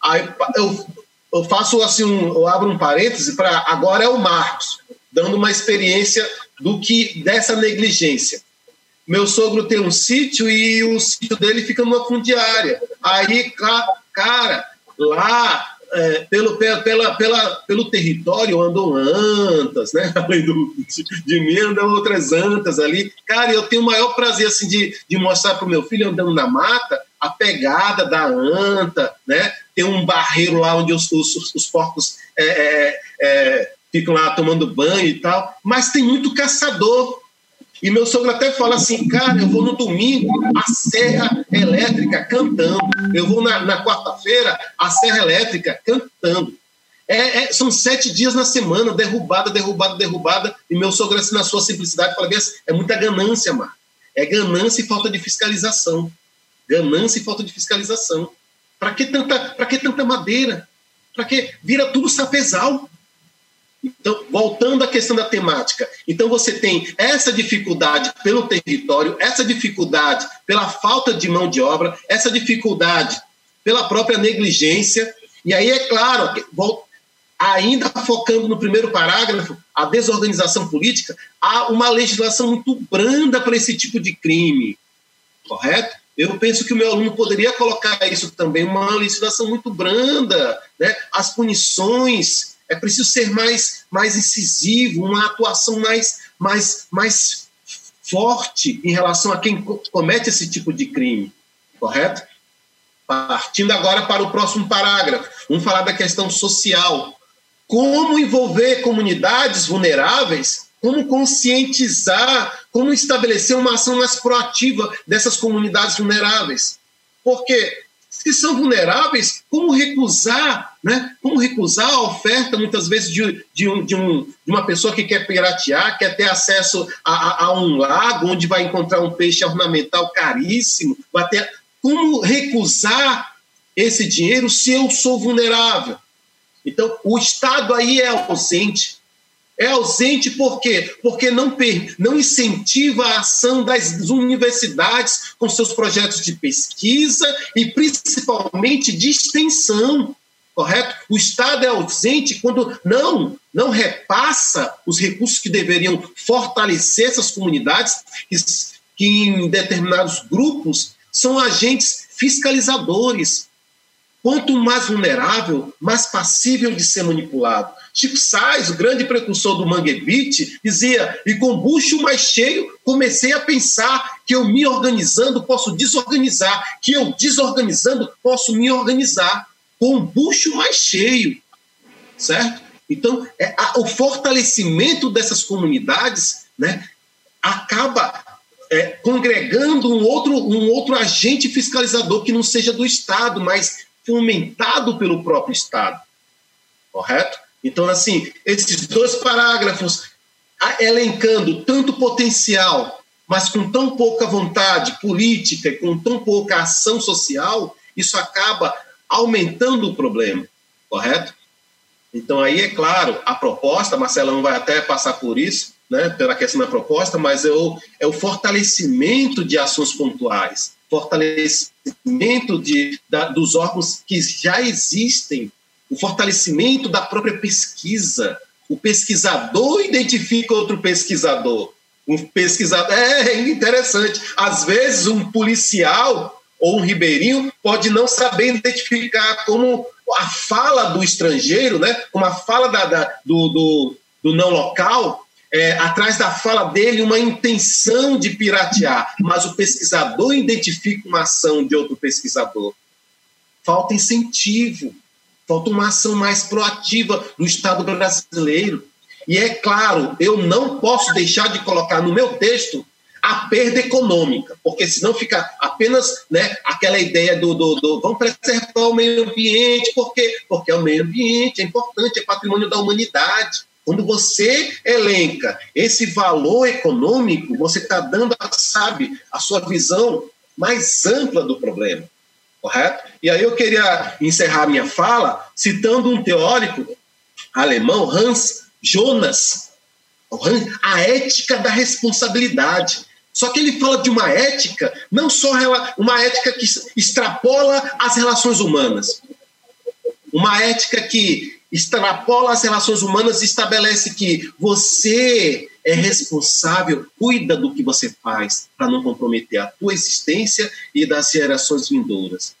Aí eu, eu faço assim, um, eu abro um parêntese para agora é o Marcos, dando uma experiência do que dessa negligência. Meu sogro tem um sítio e o sítio dele fica numa fundiária. Aí, cara, lá é, pelo, pela, pela, pelo território andam antas, né? Além do, de mim andam outras antas ali. Cara, eu tenho o maior prazer assim, de, de mostrar para o meu filho andando na mata a pegada da anta, né? Tem um barreiro lá onde os, os, os porcos é, é, é, ficam lá tomando banho e tal. Mas tem muito caçador e meu sogro até fala assim, cara, eu vou no domingo a Serra Elétrica cantando. Eu vou na, na quarta-feira a Serra Elétrica cantando. É, é, são sete dias na semana, derrubada, derrubada, derrubada. E meu sogro, assim, na sua simplicidade, fala assim, é muita ganância, mar. É ganância e falta de fiscalização. Ganância e falta de fiscalização. Para que tanta, que tanta madeira? Para que vira tudo sapezal? Então, voltando à questão da temática, então você tem essa dificuldade pelo território, essa dificuldade pela falta de mão de obra, essa dificuldade pela própria negligência, e aí é claro, ainda focando no primeiro parágrafo, a desorganização política, há uma legislação muito branda para esse tipo de crime, correto? Eu penso que o meu aluno poderia colocar isso também, uma legislação muito branda, né? as punições é preciso ser mais, mais incisivo, uma atuação mais, mais, mais forte em relação a quem comete esse tipo de crime, correto? Partindo agora para o próximo parágrafo, vamos falar da questão social. Como envolver comunidades vulneráveis, como conscientizar, como estabelecer uma ação mais proativa dessas comunidades vulneráveis. Porque se são vulneráveis, como recusar, né? Como recusar a oferta, muitas vezes, de, de, um, de, um, de uma pessoa que quer piratear, quer ter acesso a, a, a, um lago onde vai encontrar um peixe ornamental caríssimo, ter, como recusar esse dinheiro se eu sou vulnerável? Então, o Estado aí é ausente. É ausente por quê? Porque não, não incentiva a ação das universidades com seus projetos de pesquisa e principalmente de extensão, correto? O Estado é ausente quando não, não repassa os recursos que deveriam fortalecer essas comunidades, que, que em determinados grupos são agentes fiscalizadores. Quanto mais vulnerável, mais passível de ser manipulado. Chico Sainz, o grande precursor do Mangue dizia: e com bucho mais cheio, comecei a pensar que eu me organizando posso desorganizar, que eu desorganizando posso me organizar. Com bucho mais cheio, certo? Então, é, a, o fortalecimento dessas comunidades né, acaba é, congregando um outro, um outro agente fiscalizador que não seja do Estado, mas fomentado pelo próprio Estado. Correto? Então, assim, esses dois parágrafos elencando tanto potencial, mas com tão pouca vontade política e com tão pouca ação social, isso acaba aumentando o problema, correto? Então, aí é claro, a proposta, Marcelão vai até passar por isso, né, pela questão da proposta, mas é o, é o fortalecimento de ações pontuais, fortalecimento de, da, dos órgãos que já existem, o fortalecimento da própria pesquisa. O pesquisador identifica outro pesquisador. Um pesquisador. É interessante. Às vezes, um policial ou um ribeirinho pode não saber identificar como a fala do estrangeiro, né, como a fala da, da do, do, do não local, é, atrás da fala dele uma intenção de piratear, mas o pesquisador identifica uma ação de outro pesquisador. Falta incentivo, falta uma ação mais proativa do Estado brasileiro. E é claro, eu não posso deixar de colocar no meu texto a perda econômica, porque senão fica apenas né, aquela ideia do, do, do vamos preservar o meio ambiente, por quê? Porque é o meio ambiente, é importante, é patrimônio da humanidade. Quando você elenca esse valor econômico, você está dando, sabe, a sua visão mais ampla do problema, correto? E aí eu queria encerrar minha fala citando um teórico alemão, Hans Jonas, a ética da responsabilidade. Só que ele fala de uma ética, não só uma ética que extrapola as relações humanas, uma ética que extrapola as relações humanas e estabelece que você é responsável, cuida do que você faz para não comprometer a tua existência e das gerações vindouras.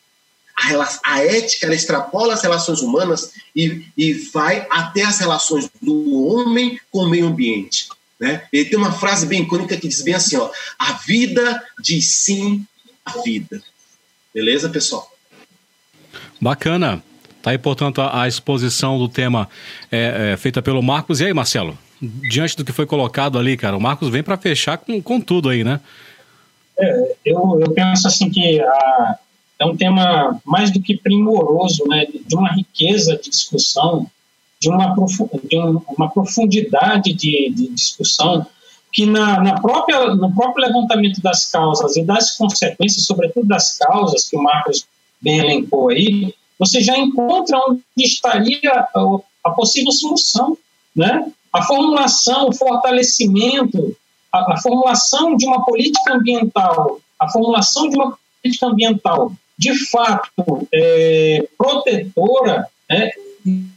A, a ética extrapola as relações humanas e, e vai até as relações do homem com o meio ambiente. Né? Ele tem uma frase bem icônica que diz bem assim: ó, a vida diz sim à vida. Beleza, pessoal? Bacana. Tá aí, portanto, a, a exposição do tema é, é, feita pelo Marcos. E aí, Marcelo? Diante do que foi colocado ali, cara, o Marcos vem para fechar com, com tudo aí, né? É, eu, eu penso assim que a, é um tema mais do que primoroso, né, de uma riqueza de discussão, de uma, de uma profundidade de, de discussão, que na, na, própria, no próprio levantamento das causas e das consequências, sobretudo das causas que o Marcos bem elencou aí, você já encontra onde estaria a, a possível solução, né? A formulação, o fortalecimento, a, a, formulação de uma política ambiental, a formulação de uma política ambiental de fato é, protetora, né?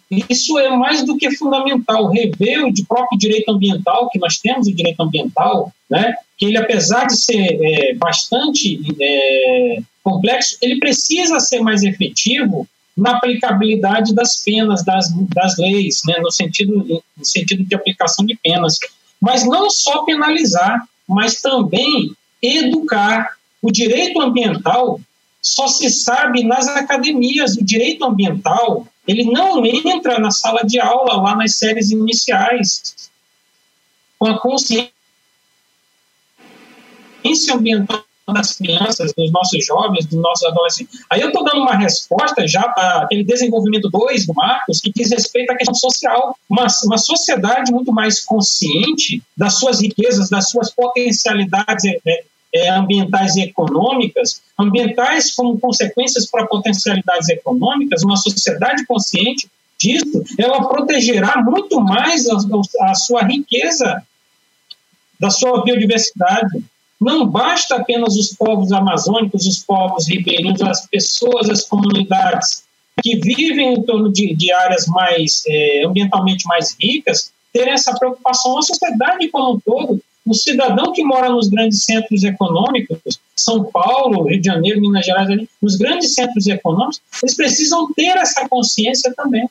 isso é mais do que fundamental. Rever o próprio direito ambiental, que nós temos o direito ambiental, né? que ele, apesar de ser é, bastante é, complexo, ele precisa ser mais efetivo na aplicabilidade das penas, das, das leis, né? no, sentido, no sentido de aplicação de penas. Mas não só penalizar, mas também educar. O direito ambiental só se sabe nas academias. O direito ambiental ele não entra na sala de aula, lá nas séries iniciais, com a consciência ambiental das crianças, dos nossos jovens, dos nossos adolescentes. Aí eu estou dando uma resposta já para aquele desenvolvimento 2 do Marcos, que diz respeito à questão social. Uma, uma sociedade muito mais consciente das suas riquezas, das suas potencialidades é, é, ambientais e econômicas, ambientais como consequências para potencialidades econômicas, uma sociedade consciente disso, ela protegerá muito mais a, a sua riqueza da sua biodiversidade. Não basta apenas os povos amazônicos, os povos ribeirinhos, as pessoas, as comunidades que vivem em torno de, de áreas mais é, ambientalmente mais ricas terem essa preocupação. A sociedade como um todo o cidadão que mora nos grandes centros econômicos, São Paulo, Rio de Janeiro, Minas Gerais, ali, nos grandes centros econômicos, eles precisam ter essa consciência também.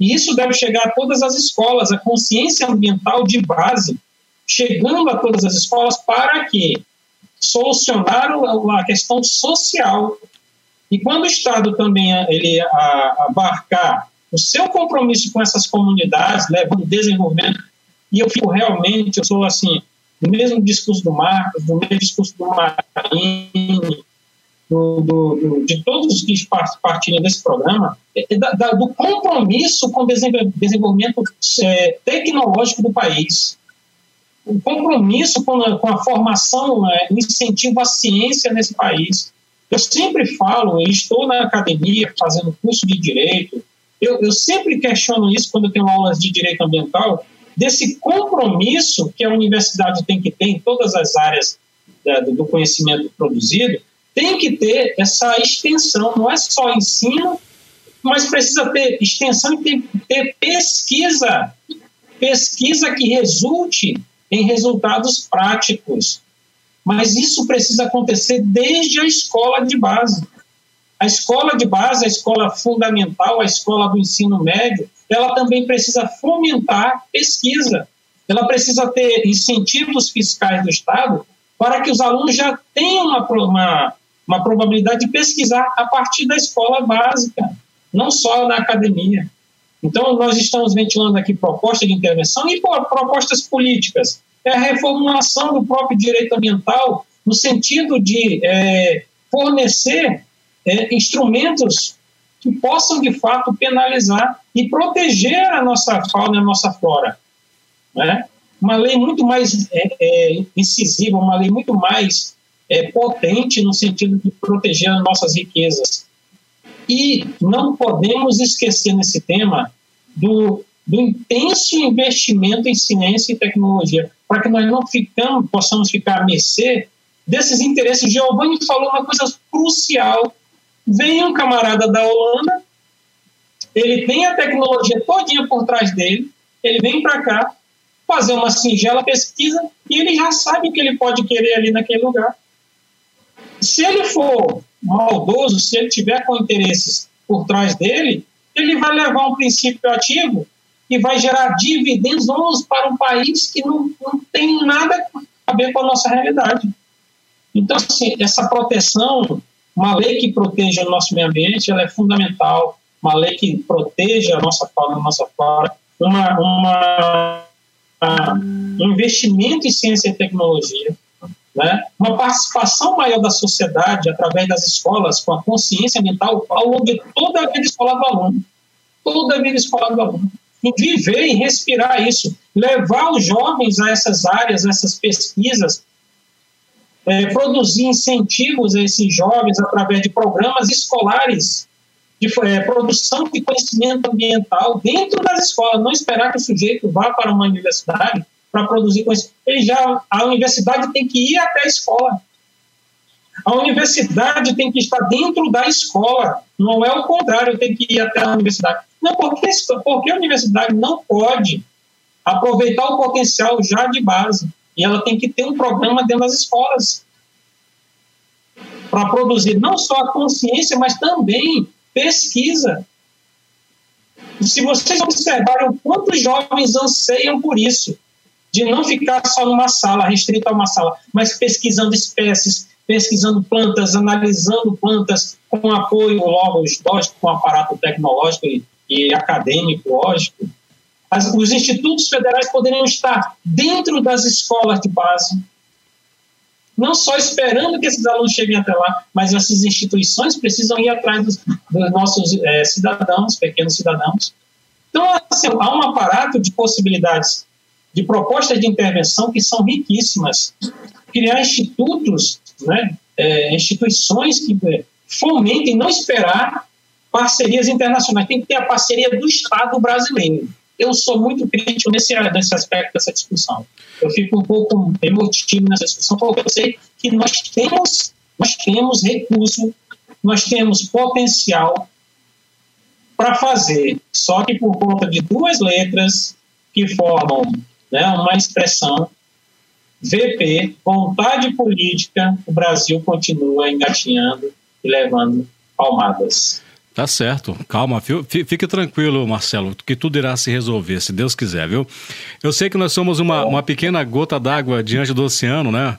E isso deve chegar a todas as escolas, a consciência ambiental de base, chegando a todas as escolas para que solucionar a questão social. E quando o Estado também ele abarcar o seu compromisso com essas comunidades, levando desenvolvimento, e eu fico realmente, eu sou assim, no mesmo discurso do Marcos, no mesmo discurso do Marini, do, do, de todos os que partilham desse programa, é, é da, do compromisso com o desenvolvimento é, tecnológico do país, o compromisso com a, com a formação, é, o incentivo à ciência nesse país. Eu sempre falo, eu estou na academia fazendo curso de direito, eu, eu sempre questiono isso quando eu tenho aulas de direito ambiental, desse compromisso que a universidade tem que ter em todas as áreas do conhecimento produzido, tem que ter essa extensão, não é só ensino, mas precisa ter extensão e que ter pesquisa, pesquisa que resulte em resultados práticos. Mas isso precisa acontecer desde a escola de base. A escola de base, a escola fundamental, a escola do ensino médio, ela também precisa fomentar pesquisa. Ela precisa ter incentivos fiscais do Estado para que os alunos já tenham uma, uma, uma probabilidade de pesquisar a partir da escola básica, não só na academia. Então, nós estamos ventilando aqui propostas de intervenção e propostas políticas. É a reformulação do próprio direito ambiental, no sentido de é, fornecer é, instrumentos que possam, de fato, penalizar e proteger a nossa fauna e a nossa flora. Né? uma lei muito mais é, é, incisiva, uma lei muito mais é, potente no sentido de proteger as nossas riquezas. E não podemos esquecer nesse tema do, do intenso investimento em ciência e tecnologia, para que nós não ficamos, possamos ficar à mercê desses interesses. Giovanni falou uma coisa crucial. Vem um camarada da Holanda, ele tem a tecnologia todinha por trás dele, ele vem para cá, fazer uma singela pesquisa e ele já sabe o que ele pode querer ali naquele lugar. Se ele for maldoso, se ele tiver com interesses por trás dele, ele vai levar um princípio ativo e vai gerar dividendos para um país que não, não tem nada a ver com a nossa realidade. Então, assim, essa proteção, uma lei que proteja o nosso meio ambiente, ela é fundamental. Uma lei que proteja a nossa fauna, a nossa flora, uma, uma um investimento em ciência e tecnologia, né? uma participação maior da sociedade através das escolas com a consciência ambiental ao longo de toda a vida escolar do aluno. Toda a vida escolar do aluno. E viver e respirar isso. Levar os jovens a essas áreas, a essas pesquisas, é, produzir incentivos a esses jovens através de programas escolares de é, produção de conhecimento ambiental dentro das escolas, não esperar que o sujeito vá para uma universidade para produzir conhecimento. Ele já, a universidade tem que ir até a escola. A universidade tem que estar dentro da escola, não é o contrário, tem que ir até a universidade. Não, porque, porque a universidade não pode aproveitar o potencial já de base. E ela tem que ter um programa dentro das escolas para produzir não só a consciência, mas também pesquisa. Se vocês observarem o quanto jovens anseiam por isso, de não ficar só numa sala, restrito a uma sala, mas pesquisando espécies, pesquisando plantas, analisando plantas com apoio, lógico, com aparato tecnológico e, e acadêmico, lógico. As, os institutos federais poderiam estar dentro das escolas de base, não só esperando que esses alunos cheguem até lá, mas essas instituições precisam ir atrás dos, dos nossos é, cidadãos, pequenos cidadãos. Então, assim, há um aparato de possibilidades, de propostas de intervenção que são riquíssimas. Criar institutos, né, é, instituições que é, fomentem, não esperar parcerias internacionais, tem que ter a parceria do Estado brasileiro eu sou muito crítico nesse, nesse aspecto dessa discussão. Eu fico um pouco emotivo nessa discussão, porque eu sei que nós temos, nós temos recurso, nós temos potencial para fazer, só que por conta de duas letras que formam né, uma expressão, VP, vontade política, o Brasil continua engatinhando e levando palmadas. Tá certo, calma, fique tranquilo, Marcelo, que tudo irá se resolver, se Deus quiser, viu? Eu sei que nós somos uma, uma pequena gota d'água diante do oceano, né?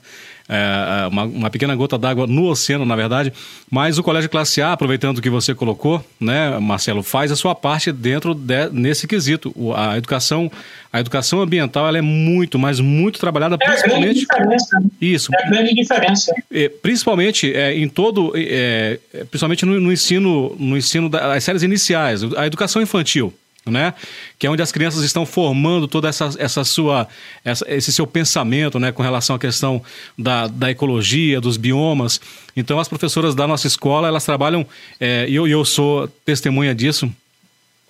É, uma, uma, pequena gota d'água no oceano, na verdade. Mas o Colégio Classe A, aproveitando que você colocou, né, Marcelo, faz a sua parte dentro de, nesse quesito. O, a educação, a educação ambiental ela é muito, mas muito trabalhada, é principalmente. A grande diferença. Isso. É a grande diferença. É, principalmente é, em todo, é, é, principalmente no, no, ensino, no ensino das séries iniciais, a educação infantil né? Que é onde as crianças estão formando toda essa, essa sua, essa, esse seu pensamento, né? Com relação à questão da, da ecologia, dos biomas. Então, as professoras da nossa escola, elas trabalham, é, e eu, eu sou testemunha disso,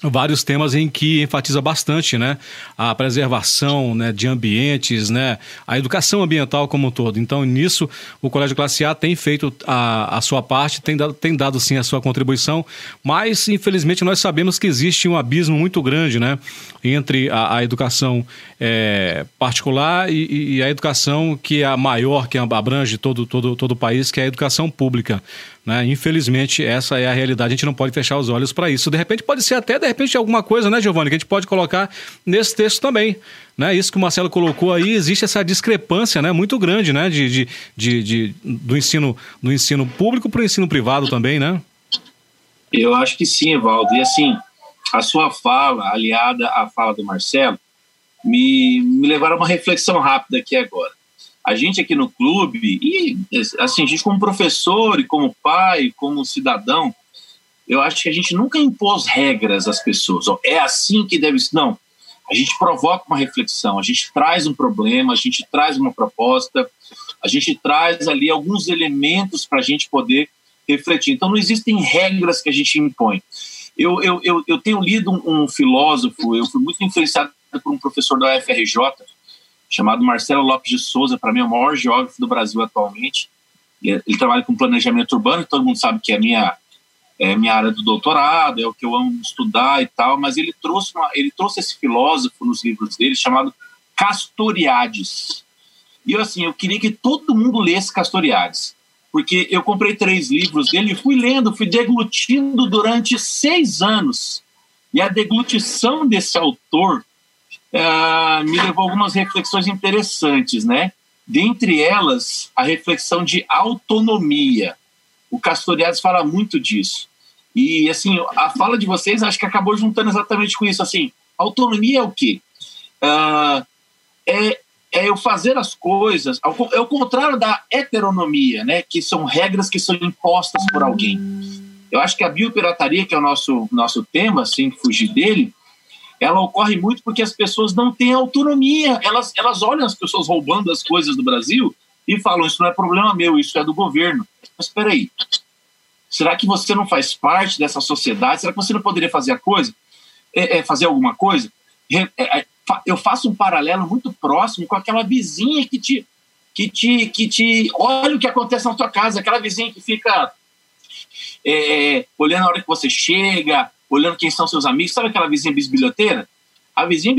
vários temas em que enfatiza bastante né, a preservação né, de ambientes, né, a educação ambiental como um todo. Então, nisso, o Colégio Classe A tem feito a, a sua parte, tem dado, tem dado sim a sua contribuição, mas infelizmente nós sabemos que existe um abismo muito grande né, entre a, a educação é, particular e, e, a educação que é a maior, que abrange todo, todo, todo o país, que é a educação pública. Né? Infelizmente, essa é a realidade. A gente não pode fechar os olhos para isso. De repente, pode ser até, de repente, alguma coisa, né, Giovanni, que a gente pode colocar nesse texto também. Né? Isso que o Marcelo colocou aí, existe essa discrepância né, muito grande né, de, de, de, de do, ensino, do ensino público para o ensino privado também, né? Eu acho que sim, Evaldo. E assim, a sua fala, aliada à fala do Marcelo, me, me levaram a uma reflexão rápida aqui agora a gente aqui no clube, e assim, a gente como professor e como pai, como cidadão, eu acho que a gente nunca impôs regras às pessoas. Ó, é assim que deve ser. Não. A gente provoca uma reflexão, a gente traz um problema, a gente traz uma proposta, a gente traz ali alguns elementos para a gente poder refletir. Então, não existem regras que a gente impõe. Eu, eu, eu, eu tenho lido um, um filósofo, eu fui muito influenciado por um professor da UFRJ, chamado Marcelo Lopes de Souza, para mim é o maior geógrafo do Brasil atualmente. Ele, trabalha com planejamento urbano, todo mundo sabe que é minha, é minha área do doutorado, é o que eu amo estudar e tal, mas ele trouxe, uma, ele trouxe esse filósofo nos livros dele chamado Castoriades. E eu, assim, eu queria que todo mundo lesse Castoriades, porque eu comprei três livros dele fui lendo, fui deglutindo durante seis anos. E a deglutição desse autor uh, me levou a algumas reflexões interessantes, né? Dentre elas, a reflexão de autonomia. O Castoriadis fala muito disso. E, assim, a fala de vocês acho que acabou juntando exatamente com isso. Assim, autonomia é o quê? Uh, é, é eu fazer as coisas, é o contrário da heteronomia, né? Que são regras que são impostas por alguém. Eu acho que a biopirataria, que é o nosso, nosso tema, sem fugir dele, ela ocorre muito porque as pessoas não têm autonomia. Elas, elas olham as pessoas roubando as coisas do Brasil e falam: Isso não é problema meu, isso é do governo. Mas espera aí. Será que você não faz parte dessa sociedade? Será que você não poderia fazer a coisa? É, é, fazer alguma coisa? É, é eu faço um paralelo muito próximo com aquela vizinha que te, que te, que te olha o que acontece na sua casa, aquela vizinha que fica é, olhando a hora que você chega, olhando quem são seus amigos. Sabe aquela vizinha bisbilhoteira? A vizinha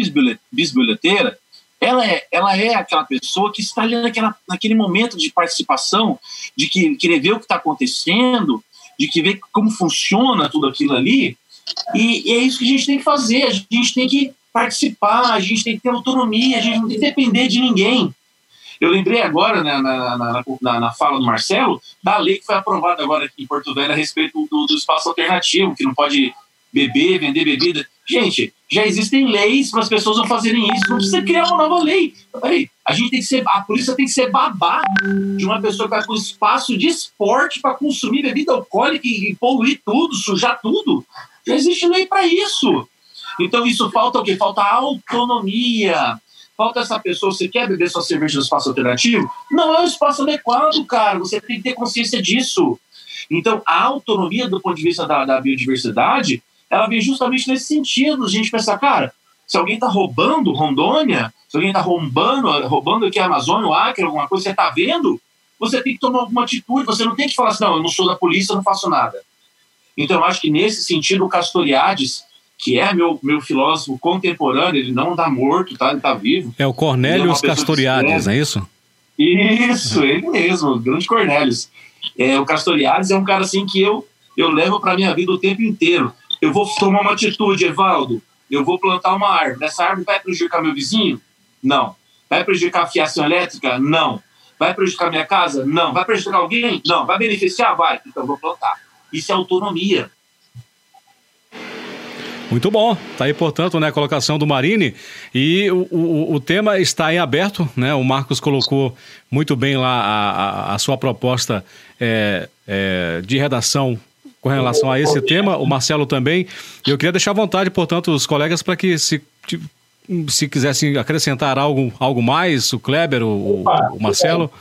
bisbilhoteira, ela é, ela é aquela pessoa que está ali naquela, naquele momento de participação, de que, querer ver o que está acontecendo, de que ver como funciona tudo aquilo ali. E, e, é isso que a gente tem que fazer. A gente tem que participar, a gente tem que ter autonomia, a gente não tem que depender de ninguém. Eu lembrei agora, né, na, na, na, na, fala do Marcelo, da lei que foi aprovada agora aqui em Porto Velho a respeito do, do espaço alternativo, que não pode beber, vender bebida. Gente, já existem leis para as pessoas não fazerem isso. Não precisa criar uma nova lei. A gente tem que ser, a polícia tem que ser babá de uma pessoa que vai com espaço de esporte para consumir bebida alcoólica e, e poluir tudo, sujar tudo. Já existe lei para isso. Então isso falta o quê? Falta autonomia. Falta essa pessoa, você quer beber sua cerveja no espaço alternativo? Não é um espaço adequado, cara. Você tem que ter consciência disso. Então, a autonomia do ponto de vista da, da biodiversidade ela vem justamente nesse sentido, a gente pensar, cara, se alguém está roubando Rondônia, se alguém está roubando, roubando aqui a Amazônia, o Acre, alguma coisa, você está vendo, você tem que tomar alguma atitude, você não tem que falar assim, não, eu não sou da polícia, eu não faço nada. Então, eu acho que nesse sentido, o Castoriades, que é meu, meu filósofo contemporâneo, ele não está morto, tá? ele está vivo. É o Cornélios é Castoriades, não é isso? Isso, ele mesmo, o grande Cornélios. É, o Castoriades é um cara assim que eu, eu levo para minha vida o tempo inteiro. Eu vou tomar uma atitude, Evaldo. Eu vou plantar uma árvore. Essa árvore vai prejudicar meu vizinho? Não. Vai prejudicar a fiação elétrica? Não. Vai prejudicar minha casa? Não. Vai prejudicar alguém? Não. Vai beneficiar? Vai. Então vou plantar. Isso é autonomia. Muito bom. Tá aí, portanto, né, a colocação do Marini. E o, o, o, tema está em aberto, né? O Marcos colocou muito bem lá a, a, a sua proposta é, é, de redação com relação a esse tema, o Marcelo também. E eu queria deixar à vontade, portanto, os colegas para que se, se quisessem acrescentar algo, algo mais, o Kleber, o, Opa, o Marcelo.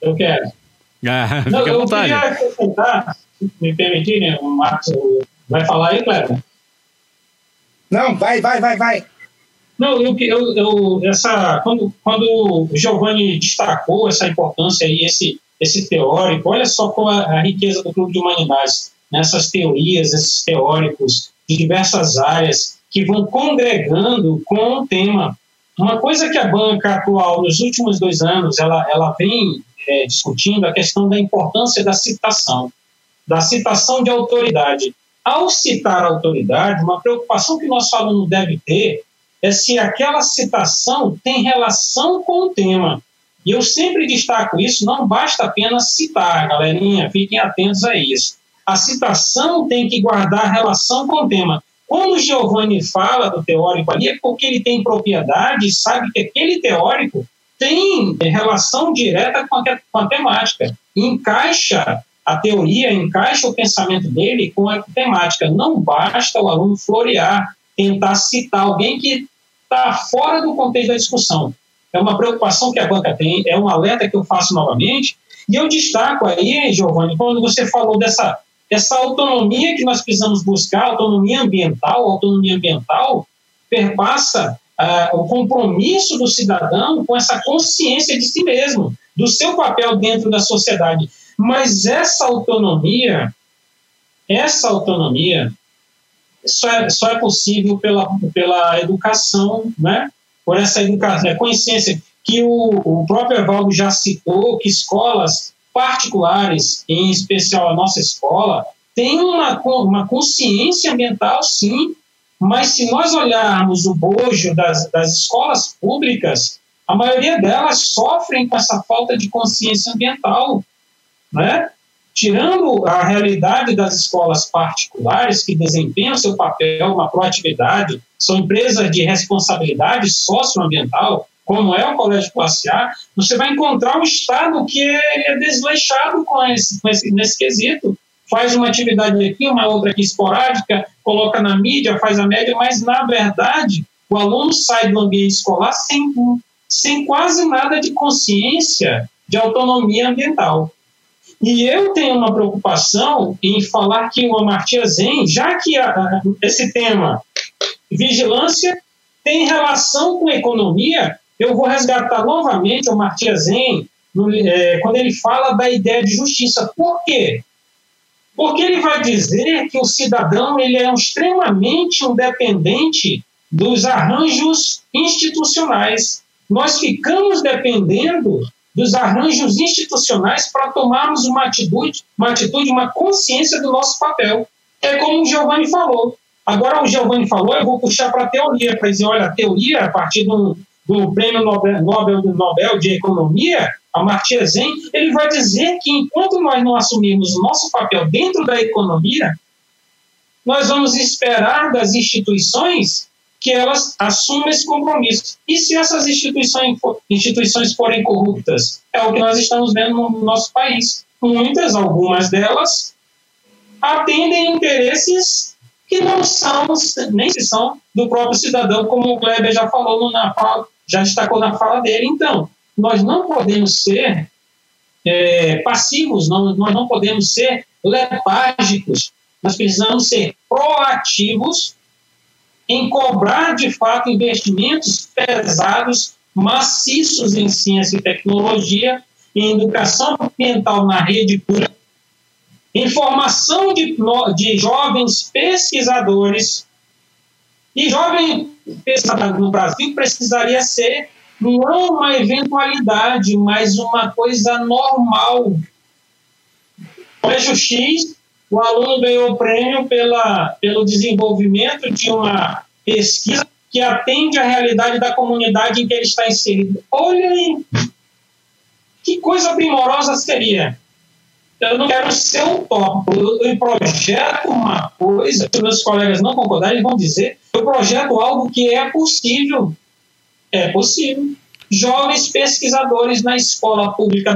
Eu quero. Ah, Não, fique à vontade. Eu queria acrescentar, me permitirem, o Marcos vai falar aí, Kleber? Não, vai, vai, vai, vai. Não, eu, eu, eu, essa, quando, quando o Giovanni destacou essa importância e esse, esse teórico, olha só qual a, a riqueza do Clube de Humanidades, nessas teorias, esses teóricos de diversas áreas que vão congregando com o tema. Uma coisa que a banca atual, nos últimos dois anos, ela, ela vem é, discutindo a questão da importância da citação, da citação de autoridade ao citar autoridade, uma preocupação que nosso aluno deve ter é se aquela citação tem relação com o tema. E eu sempre destaco isso, não basta apenas citar, galerinha, fiquem atentos a isso. A citação tem que guardar relação com o tema. Quando o Giovanni fala do teórico ali, é porque ele tem propriedade sabe que aquele teórico tem relação direta com a, com a temática, encaixa a teoria encaixa o pensamento dele com a temática. Não basta o aluno florear, tentar citar alguém que está fora do contexto da discussão. É uma preocupação que a banca tem, é um alerta que eu faço novamente. E eu destaco aí, Giovanni, quando você falou dessa, dessa autonomia que nós precisamos buscar, autonomia ambiental, autonomia ambiental perpassa uh, o compromisso do cidadão com essa consciência de si mesmo, do seu papel dentro da sociedade. Mas essa autonomia, essa autonomia só é, só é possível pela, pela educação, né? por essa educação, a consciência que o, o próprio Evaldo já citou, que escolas particulares, em especial a nossa escola, tem uma, uma consciência ambiental, sim, mas se nós olharmos o bojo das, das escolas públicas, a maioria delas sofrem com essa falta de consciência ambiental né? tirando a realidade das escolas particulares que desempenham seu papel, uma proatividade, são empresas de responsabilidade socioambiental, como é o Colégio Classe A, você vai encontrar um Estado que é desleixado com esse, com esse, nesse quesito. Faz uma atividade aqui, uma outra aqui esporádica, coloca na mídia, faz a média, mas, na verdade, o aluno sai do ambiente escolar sem, sem quase nada de consciência de autonomia ambiental. E eu tenho uma preocupação em falar que o Amartya Zen, já que a, esse tema vigilância tem relação com economia, eu vou resgatar novamente o Amartya Zen no, é, quando ele fala da ideia de justiça. Por quê? Porque ele vai dizer que o cidadão ele é um extremamente um dependente dos arranjos institucionais. Nós ficamos dependendo dos arranjos institucionais para tomarmos uma atitude, uma atitude, uma consciência do nosso papel. É como o Giovanni falou. Agora, o Giovanni falou, eu vou puxar para a teoria, para dizer, olha, a teoria, a partir do, do prêmio Nobel, Nobel, Nobel de Economia, a Martia Zen, ele vai dizer que enquanto nós não assumirmos nosso papel dentro da economia, nós vamos esperar das instituições que elas assumam esse compromisso. E se essas instituições, instituições forem corruptas? É o que nós estamos vendo no nosso país. Muitas, algumas delas, atendem interesses que não são, nem são, do próprio cidadão, como o Kleber já falou na fala, já destacou na fala dele. Então, nós não podemos ser é, passivos, não, nós não podemos ser letárgicos, nós precisamos ser proativos em cobrar de fato investimentos pesados, maciços em ciência e tecnologia, em educação ambiental na rede pública, em formação de, de jovens pesquisadores. E jovem pesquisador no Brasil precisaria ser não uma eventualidade, mas uma coisa normal. Colégio X o aluno ganhou o prêmio pela, pelo desenvolvimento de uma pesquisa que atende à realidade da comunidade em que ele está inserido. Olha aí! Que coisa primorosa seria eu não quero ser um tópico. Eu, projeto uma coisa, se meus colegas não concordarem, vão dizer, eu projeto algo que é possível. É possível. Jovens pesquisadores na escola pública,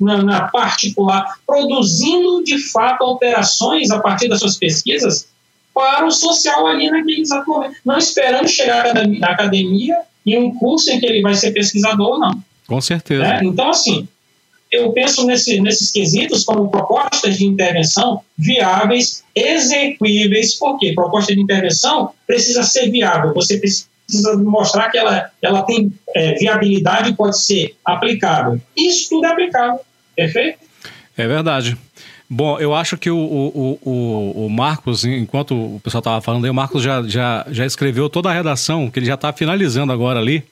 na, na particular, produzindo de fato alterações a partir das suas pesquisas para o social ali naquele exato momento. Não esperando chegar na academia em um curso em que ele vai ser pesquisador, não. Com certeza. É? Então, assim, eu penso nesse, nesses quesitos como propostas de intervenção viáveis, execuíveis, porque proposta de intervenção precisa ser viável, você precisa mostrar que ela, ela tem é, viabilidade e pode ser aplicável. Isso tudo é aplicável, perfeito? É verdade. Bom, eu acho que o, o, o, o Marcos, enquanto o pessoal estava falando aí, o Marcos já, já, já escreveu toda a redação, que ele já está finalizando agora ali.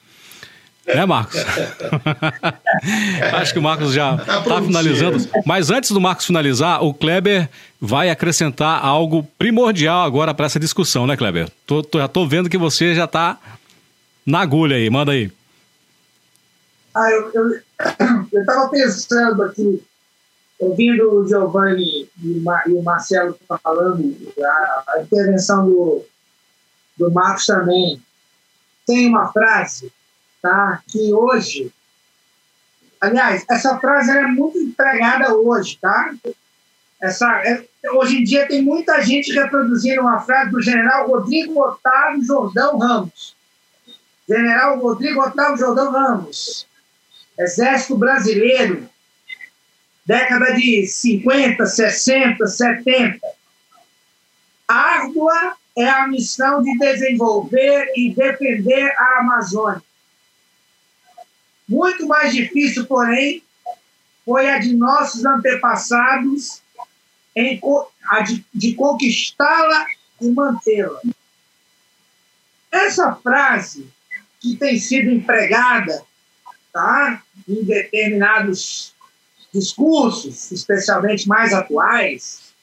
Né, Marcos? Acho que o Marcos já está tá finalizando. Mas antes do Marcos finalizar, o Kleber vai acrescentar algo primordial agora para essa discussão, né, Kleber? Tô, tô, já estou vendo que você já está na agulha aí. Manda aí. Ah, eu estava pensando aqui, ouvindo o Giovanni e, o Marcelo falando, a, a intervenção do, do Marcos também. Tem uma frase tá? que hoje, aliás, essa frase é muito empregada hoje, tá? Essa, é, hoje em dia tem muita gente reproduzindo uma frase do general Rodrigo Otávio Jordão Ramos. General Rodrigo Otávio Jordão Ramos, Exército Brasileiro, década de 50, 60, 70. Árdua é a missão de desenvolver e defender a Amazônia. Muito mais difícil, porém, foi a de nossos antepassados em, a de, de conquistá-la e mantê-la. Essa frase que tem sido empregada tá, em determinados discursos, especialmente mais atuais,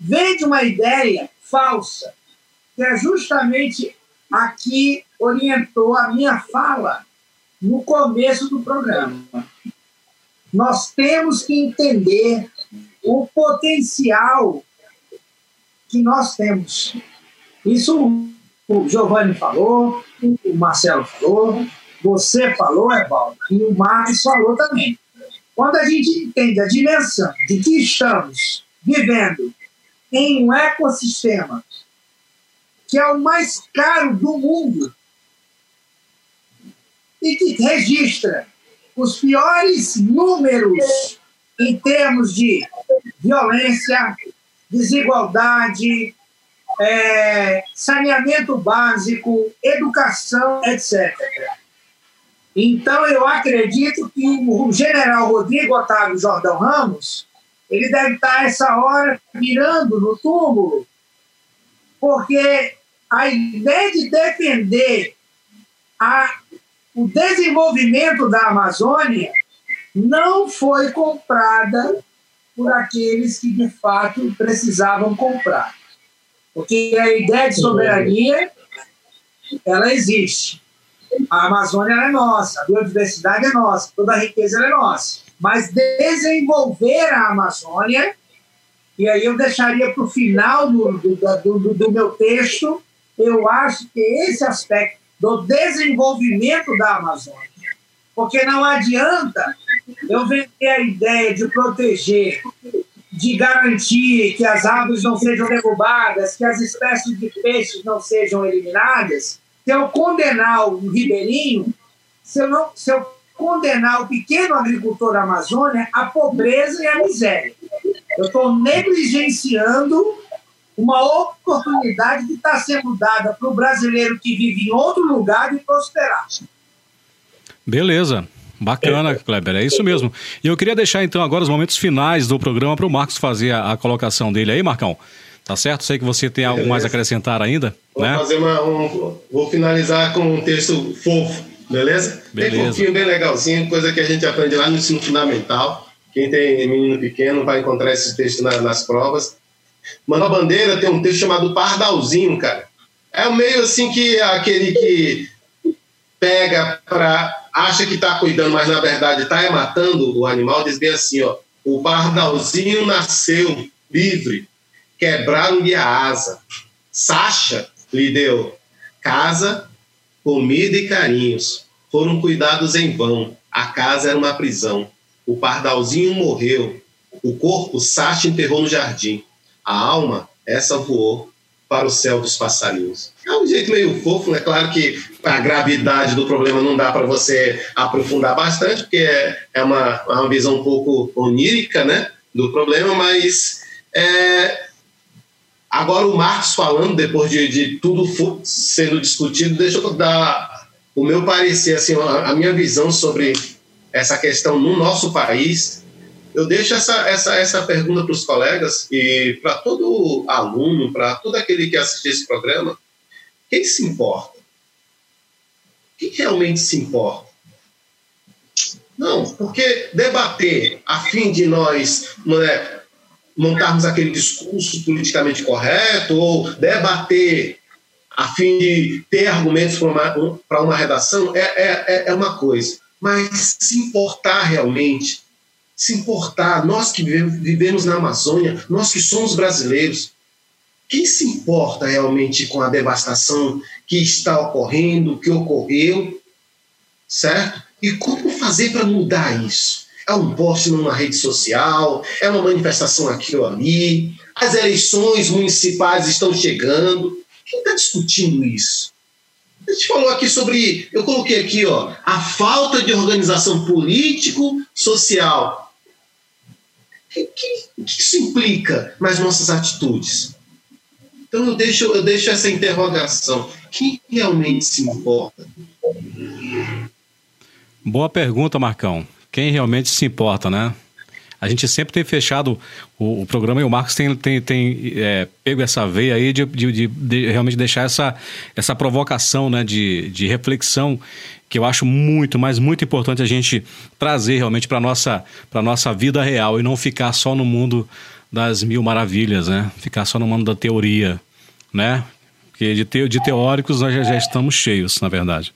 vem de uma ideia falsa, que é justamente a que orientou a minha fala no começo do programa. Nós temos que entender o potencial que nós temos. Isso o Giovanni falou, o Marcelo falou, você falou, Evaldo, e o Marcos falou também. Quando a gente entende a dimensão de que estamos vivendo em um ecossistema que é o mais caro do mundo, e que registra os piores números em termos de violência, desigualdade, é, saneamento básico, educação, etc. Então, eu acredito que o general Rodrigo Otávio Jordão Ramos ele deve estar essa hora mirando no túmulo, porque a ideia de defender a o desenvolvimento da Amazônia não foi comprada por aqueles que de fato precisavam comprar. Porque a ideia de soberania ela existe. A Amazônia é nossa, a biodiversidade é nossa, toda a riqueza é nossa. Mas desenvolver a Amazônia, e aí eu deixaria para o final do, do, do, do meu texto, eu acho que esse aspecto do desenvolvimento da Amazônia. Porque não adianta eu vender a ideia de proteger, de garantir que as árvores não sejam derrubadas, que as espécies de peixes não sejam eliminadas, se eu condenar o ribeirinho, se eu, não, se eu condenar o pequeno agricultor da Amazônia à pobreza e à miséria. Eu estou negligenciando uma oportunidade que está sendo dada para o brasileiro que vive em outro lugar de prosperar. Beleza. Bacana, é. Kleber, é isso mesmo. E eu queria deixar então agora os momentos finais do programa para o Marcos fazer a, a, colocação dele aí, Marcão. Tá certo? Sei que você tem algo mais a acrescentar ainda. Vou né? fazer uma, um, vou finalizar com um texto fofo, beleza? beleza? Bem fofinho, bem legalzinho, coisa que a gente aprende lá no ensino fundamental. Quem tem menino pequeno vai encontrar esse texto na, nas provas. Mano Bandeira tem um texto chamado Pardalzinho, cara. É meio assim que aquele que pega para acha que está cuidando, mas na verdade está matando o animal, diz bem assim, ó, o pardalzinho nasceu livre, quebraram-lhe a asa. Sacha lhe deu casa, comida e carinhos. Foram cuidados em vão. A casa era uma prisão. O pardalzinho morreu. O corpo Sacha enterrou no jardim. A alma, essa voou para o céu dos passarinhos. É um jeito meio fofo, né? Claro que a gravidade do problema não dá para você aprofundar bastante, porque é, é uma, é uma visão um pouco onírica, né? Do problema, mas é, agora o Marcos falando, depois de, de tudo sendo discutido, deixa eu dar o meu parecer, assim, a, a minha visão sobre essa questão no nosso país eu deixo essa, essa, essa pergunta para os colegas e para todo aluno, para todo aquele que assiste esse programa: quem se importa? Quem realmente se importa? Não, porque debater a fim de nós não é, montarmos aquele discurso politicamente correto ou debater a fim de ter argumentos para uma, uma redação é, é, é uma coisa. Mas se importar realmente se importar, nós que vivemos na Amazônia, nós que somos brasileiros, quem se importa realmente com a devastação que está ocorrendo, que ocorreu, certo? E como fazer para mudar isso? É um post numa rede social, é uma manifestação aqui ou ali, as eleições municipais estão chegando. Quem está discutindo isso? A gente falou aqui sobre, eu coloquei aqui, ó, a falta de organização político-social que, que, que isso implica nas nossas atitudes? Então eu deixo, eu deixo essa interrogação. Quem realmente se importa? Boa pergunta, Marcão. Quem realmente se importa, né? A gente sempre tem fechado o, o programa e o Marcos tem, tem, tem é, pego essa veia aí de, de, de, de, realmente deixar essa, essa provocação né, de, de reflexão que eu acho muito, mas muito importante a gente trazer realmente para a nossa, nossa vida real e não ficar só no mundo das mil maravilhas, né? Ficar só no mundo da teoria, né? Porque de, te, de teóricos nós já, já estamos cheios, na verdade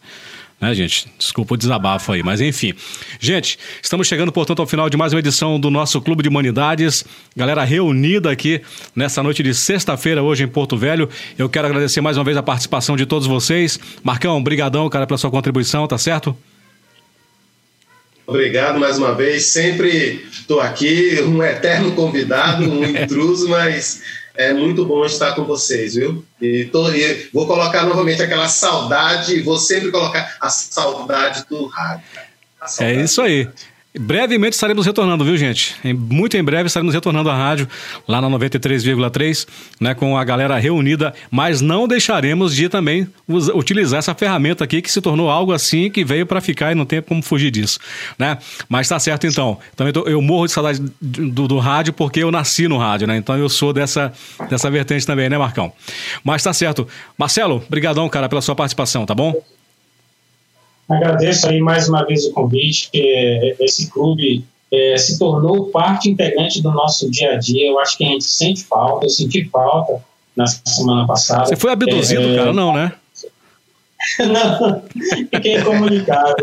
né, gente? Desculpa o desabafo aí, mas enfim. Gente, estamos chegando, portanto, ao final de mais uma edição do nosso Clube de Humanidades. Galera reunida aqui nessa noite de sexta-feira, hoje em Porto Velho. Eu quero agradecer mais uma vez a participação de todos vocês. Marcão, brigadão, cara, pela sua contribuição, tá certo? Obrigado mais uma vez. Sempre estou aqui, um eterno convidado, um intruso, mas é muito bom estar com vocês, viu? E, tô, e vou colocar novamente aquela saudade, vou sempre colocar a saudade do rádio. É isso aí. Brevemente estaremos retornando, viu, gente? Muito em breve estaremos retornando à rádio, lá na 93,3, né, com a galera reunida, mas não deixaremos de também utilizar essa ferramenta aqui que se tornou algo assim que veio para ficar e não tem como fugir disso, né? Mas tá certo então. Também tô, eu morro de saudade do, do, rádio porque eu nasci no rádio, né? Então eu sou dessa, dessa vertente também, né, Marcão? Mas tá certo. Marcelo, brigadão, cara, pela sua participação, tá bom? Agradeço aí mais uma vez o convite, que esse clube é, se tornou parte integrante do nosso dia a dia. Eu acho que a gente sente falta, eu senti falta na semana passada. Você foi abduzido, é, cara? Não, né? não, fiquei comunicado.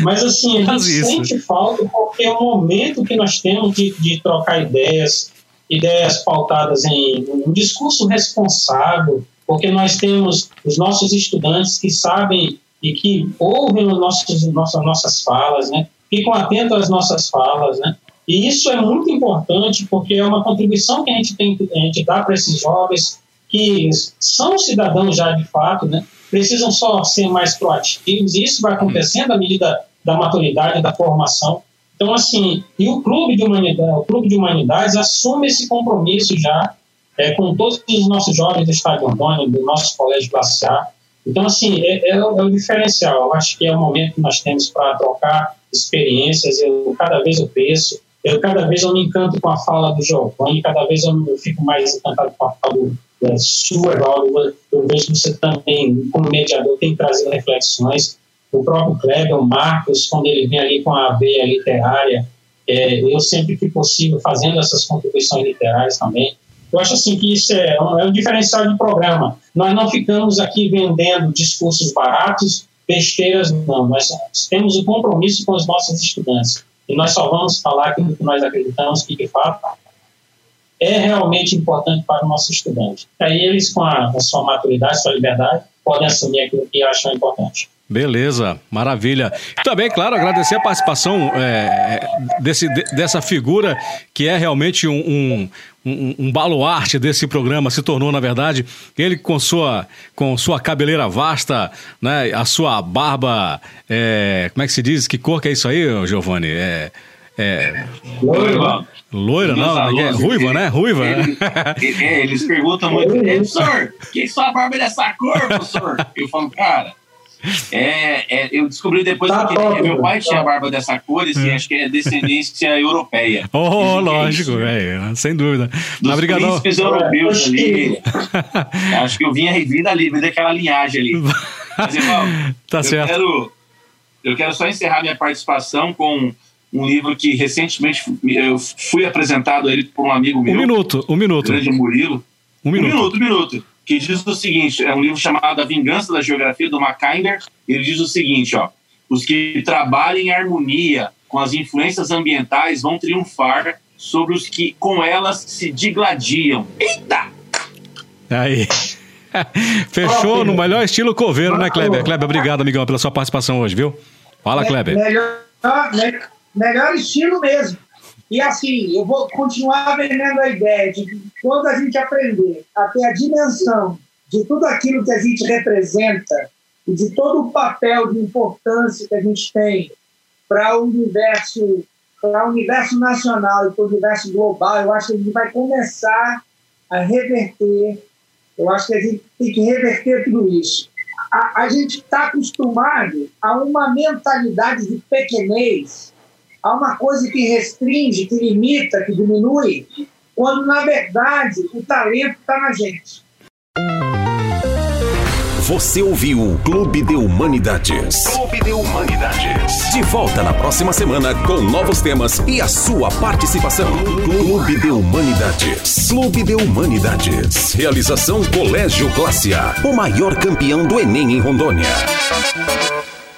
Mas assim, a gente sente falta porque é o momento que nós temos de, de trocar ideias, ideias pautadas em um discurso responsável, porque nós temos os nossos estudantes que sabem e que ouvem os nossos, nossas, nossas falas, né? ficam atentos às nossas falas. Né? E isso é muito importante porque é uma contribuição que a gente, tem, a gente dá para esses jovens que são cidadãos já de fato, né? precisam só ser mais proativos, e isso vai acontecendo à medida da maturidade, da formação. Então, assim, e o Clube de Humanidades, o Clube de Humanidades assume esse compromisso já é, com todos os nossos jovens do Estado Antônio, do nosso colégio A, então, assim, é, é, é, o diferencial. Eu acho que é o momento que nós temos para trocar experiências. Eu cada vez eu penso, eu cada vez eu me encanto com a fala do Giovanni, cada vez eu, eu fico mais encantado com a fala do, da sua, Evaldo. Eu vejo que você também, como mediador, tem trazido reflexões. O próprio Kleber, o Marcos, quando ele vem ali com a veia literária, é, eu sempre que possível fazendo essas contribuições literárias também. Eu acho assim que isso é um, é um diferencial de programa. Nós não ficamos aqui vendendo discursos baratos, besteiras, não. Nós temos um compromisso com os nossos estudantes. E nós só vamos falar aquilo que nós acreditamos que, de fato, é realmente importante para o nosso estudante. Aí eles, com a, a sua maturidade, sua liberdade, podem assumir aquilo que acham importante. Beleza, maravilha. Também, claro, agradecer a participação é, desse, dessa figura que é realmente um, um, um, um, baluarte desse programa, se tornou, na verdade, ele com sua, com sua cabeleira vasta, né, a sua barba, é, como é que se diz? Que cor que é isso aí, Giovanni? É, é... Loira. Loira, não, é, ruiva, né? Ruiva. Ele, é, eles perguntam muito, professor, que sua barba é dessa cor, professor? Eu falo, cara é, é, eu descobri depois tá que top, meu pai tá. tinha barba dessa cor, e é. acho que é descendência europeia. Oh, lógico, velho, sem dúvida. Dos príncipes europeus ali. acho que eu vinha vida ali, vim daquela linhagem ali. Mas, irmão, tá eu certo. Quero, eu quero só encerrar minha participação com um livro que recentemente eu fui apresentado a ele por um amigo meu. Um minuto, um minuto. Grande Murilo. Um minuto. Um minuto, um minuto que diz o seguinte: é um livro chamado A Vingança da Geografia, do Mackinder. Ele diz o seguinte: ó, os que trabalham em harmonia com as influências ambientais vão triunfar sobre os que com elas se digladiam. Eita! Aí. Fechou no melhor estilo coveiro, né, Kleber? Kleber, obrigado, amigão, pela sua participação hoje, viu? Fala, Kleber. Melhor, melhor estilo mesmo. E assim, eu vou continuar vendendo a ideia de que quando a gente aprender a ter a dimensão de tudo aquilo que a gente representa e de todo o papel de importância que a gente tem para o universo, para o universo nacional e para o universo global, eu acho que a gente vai começar a reverter. Eu acho que a gente tem que reverter tudo isso. A, a gente está acostumado a uma mentalidade de pequenez há uma coisa que restringe, que limita, que diminui, quando na verdade o talento está na gente. Você ouviu o Clube de Humanidades. Clube de Humanidades. De volta na próxima semana com novos temas e a sua participação. Clube de Humanidades. Clube de Humanidades. Realização Colégio Classe A. O maior campeão do Enem em Rondônia.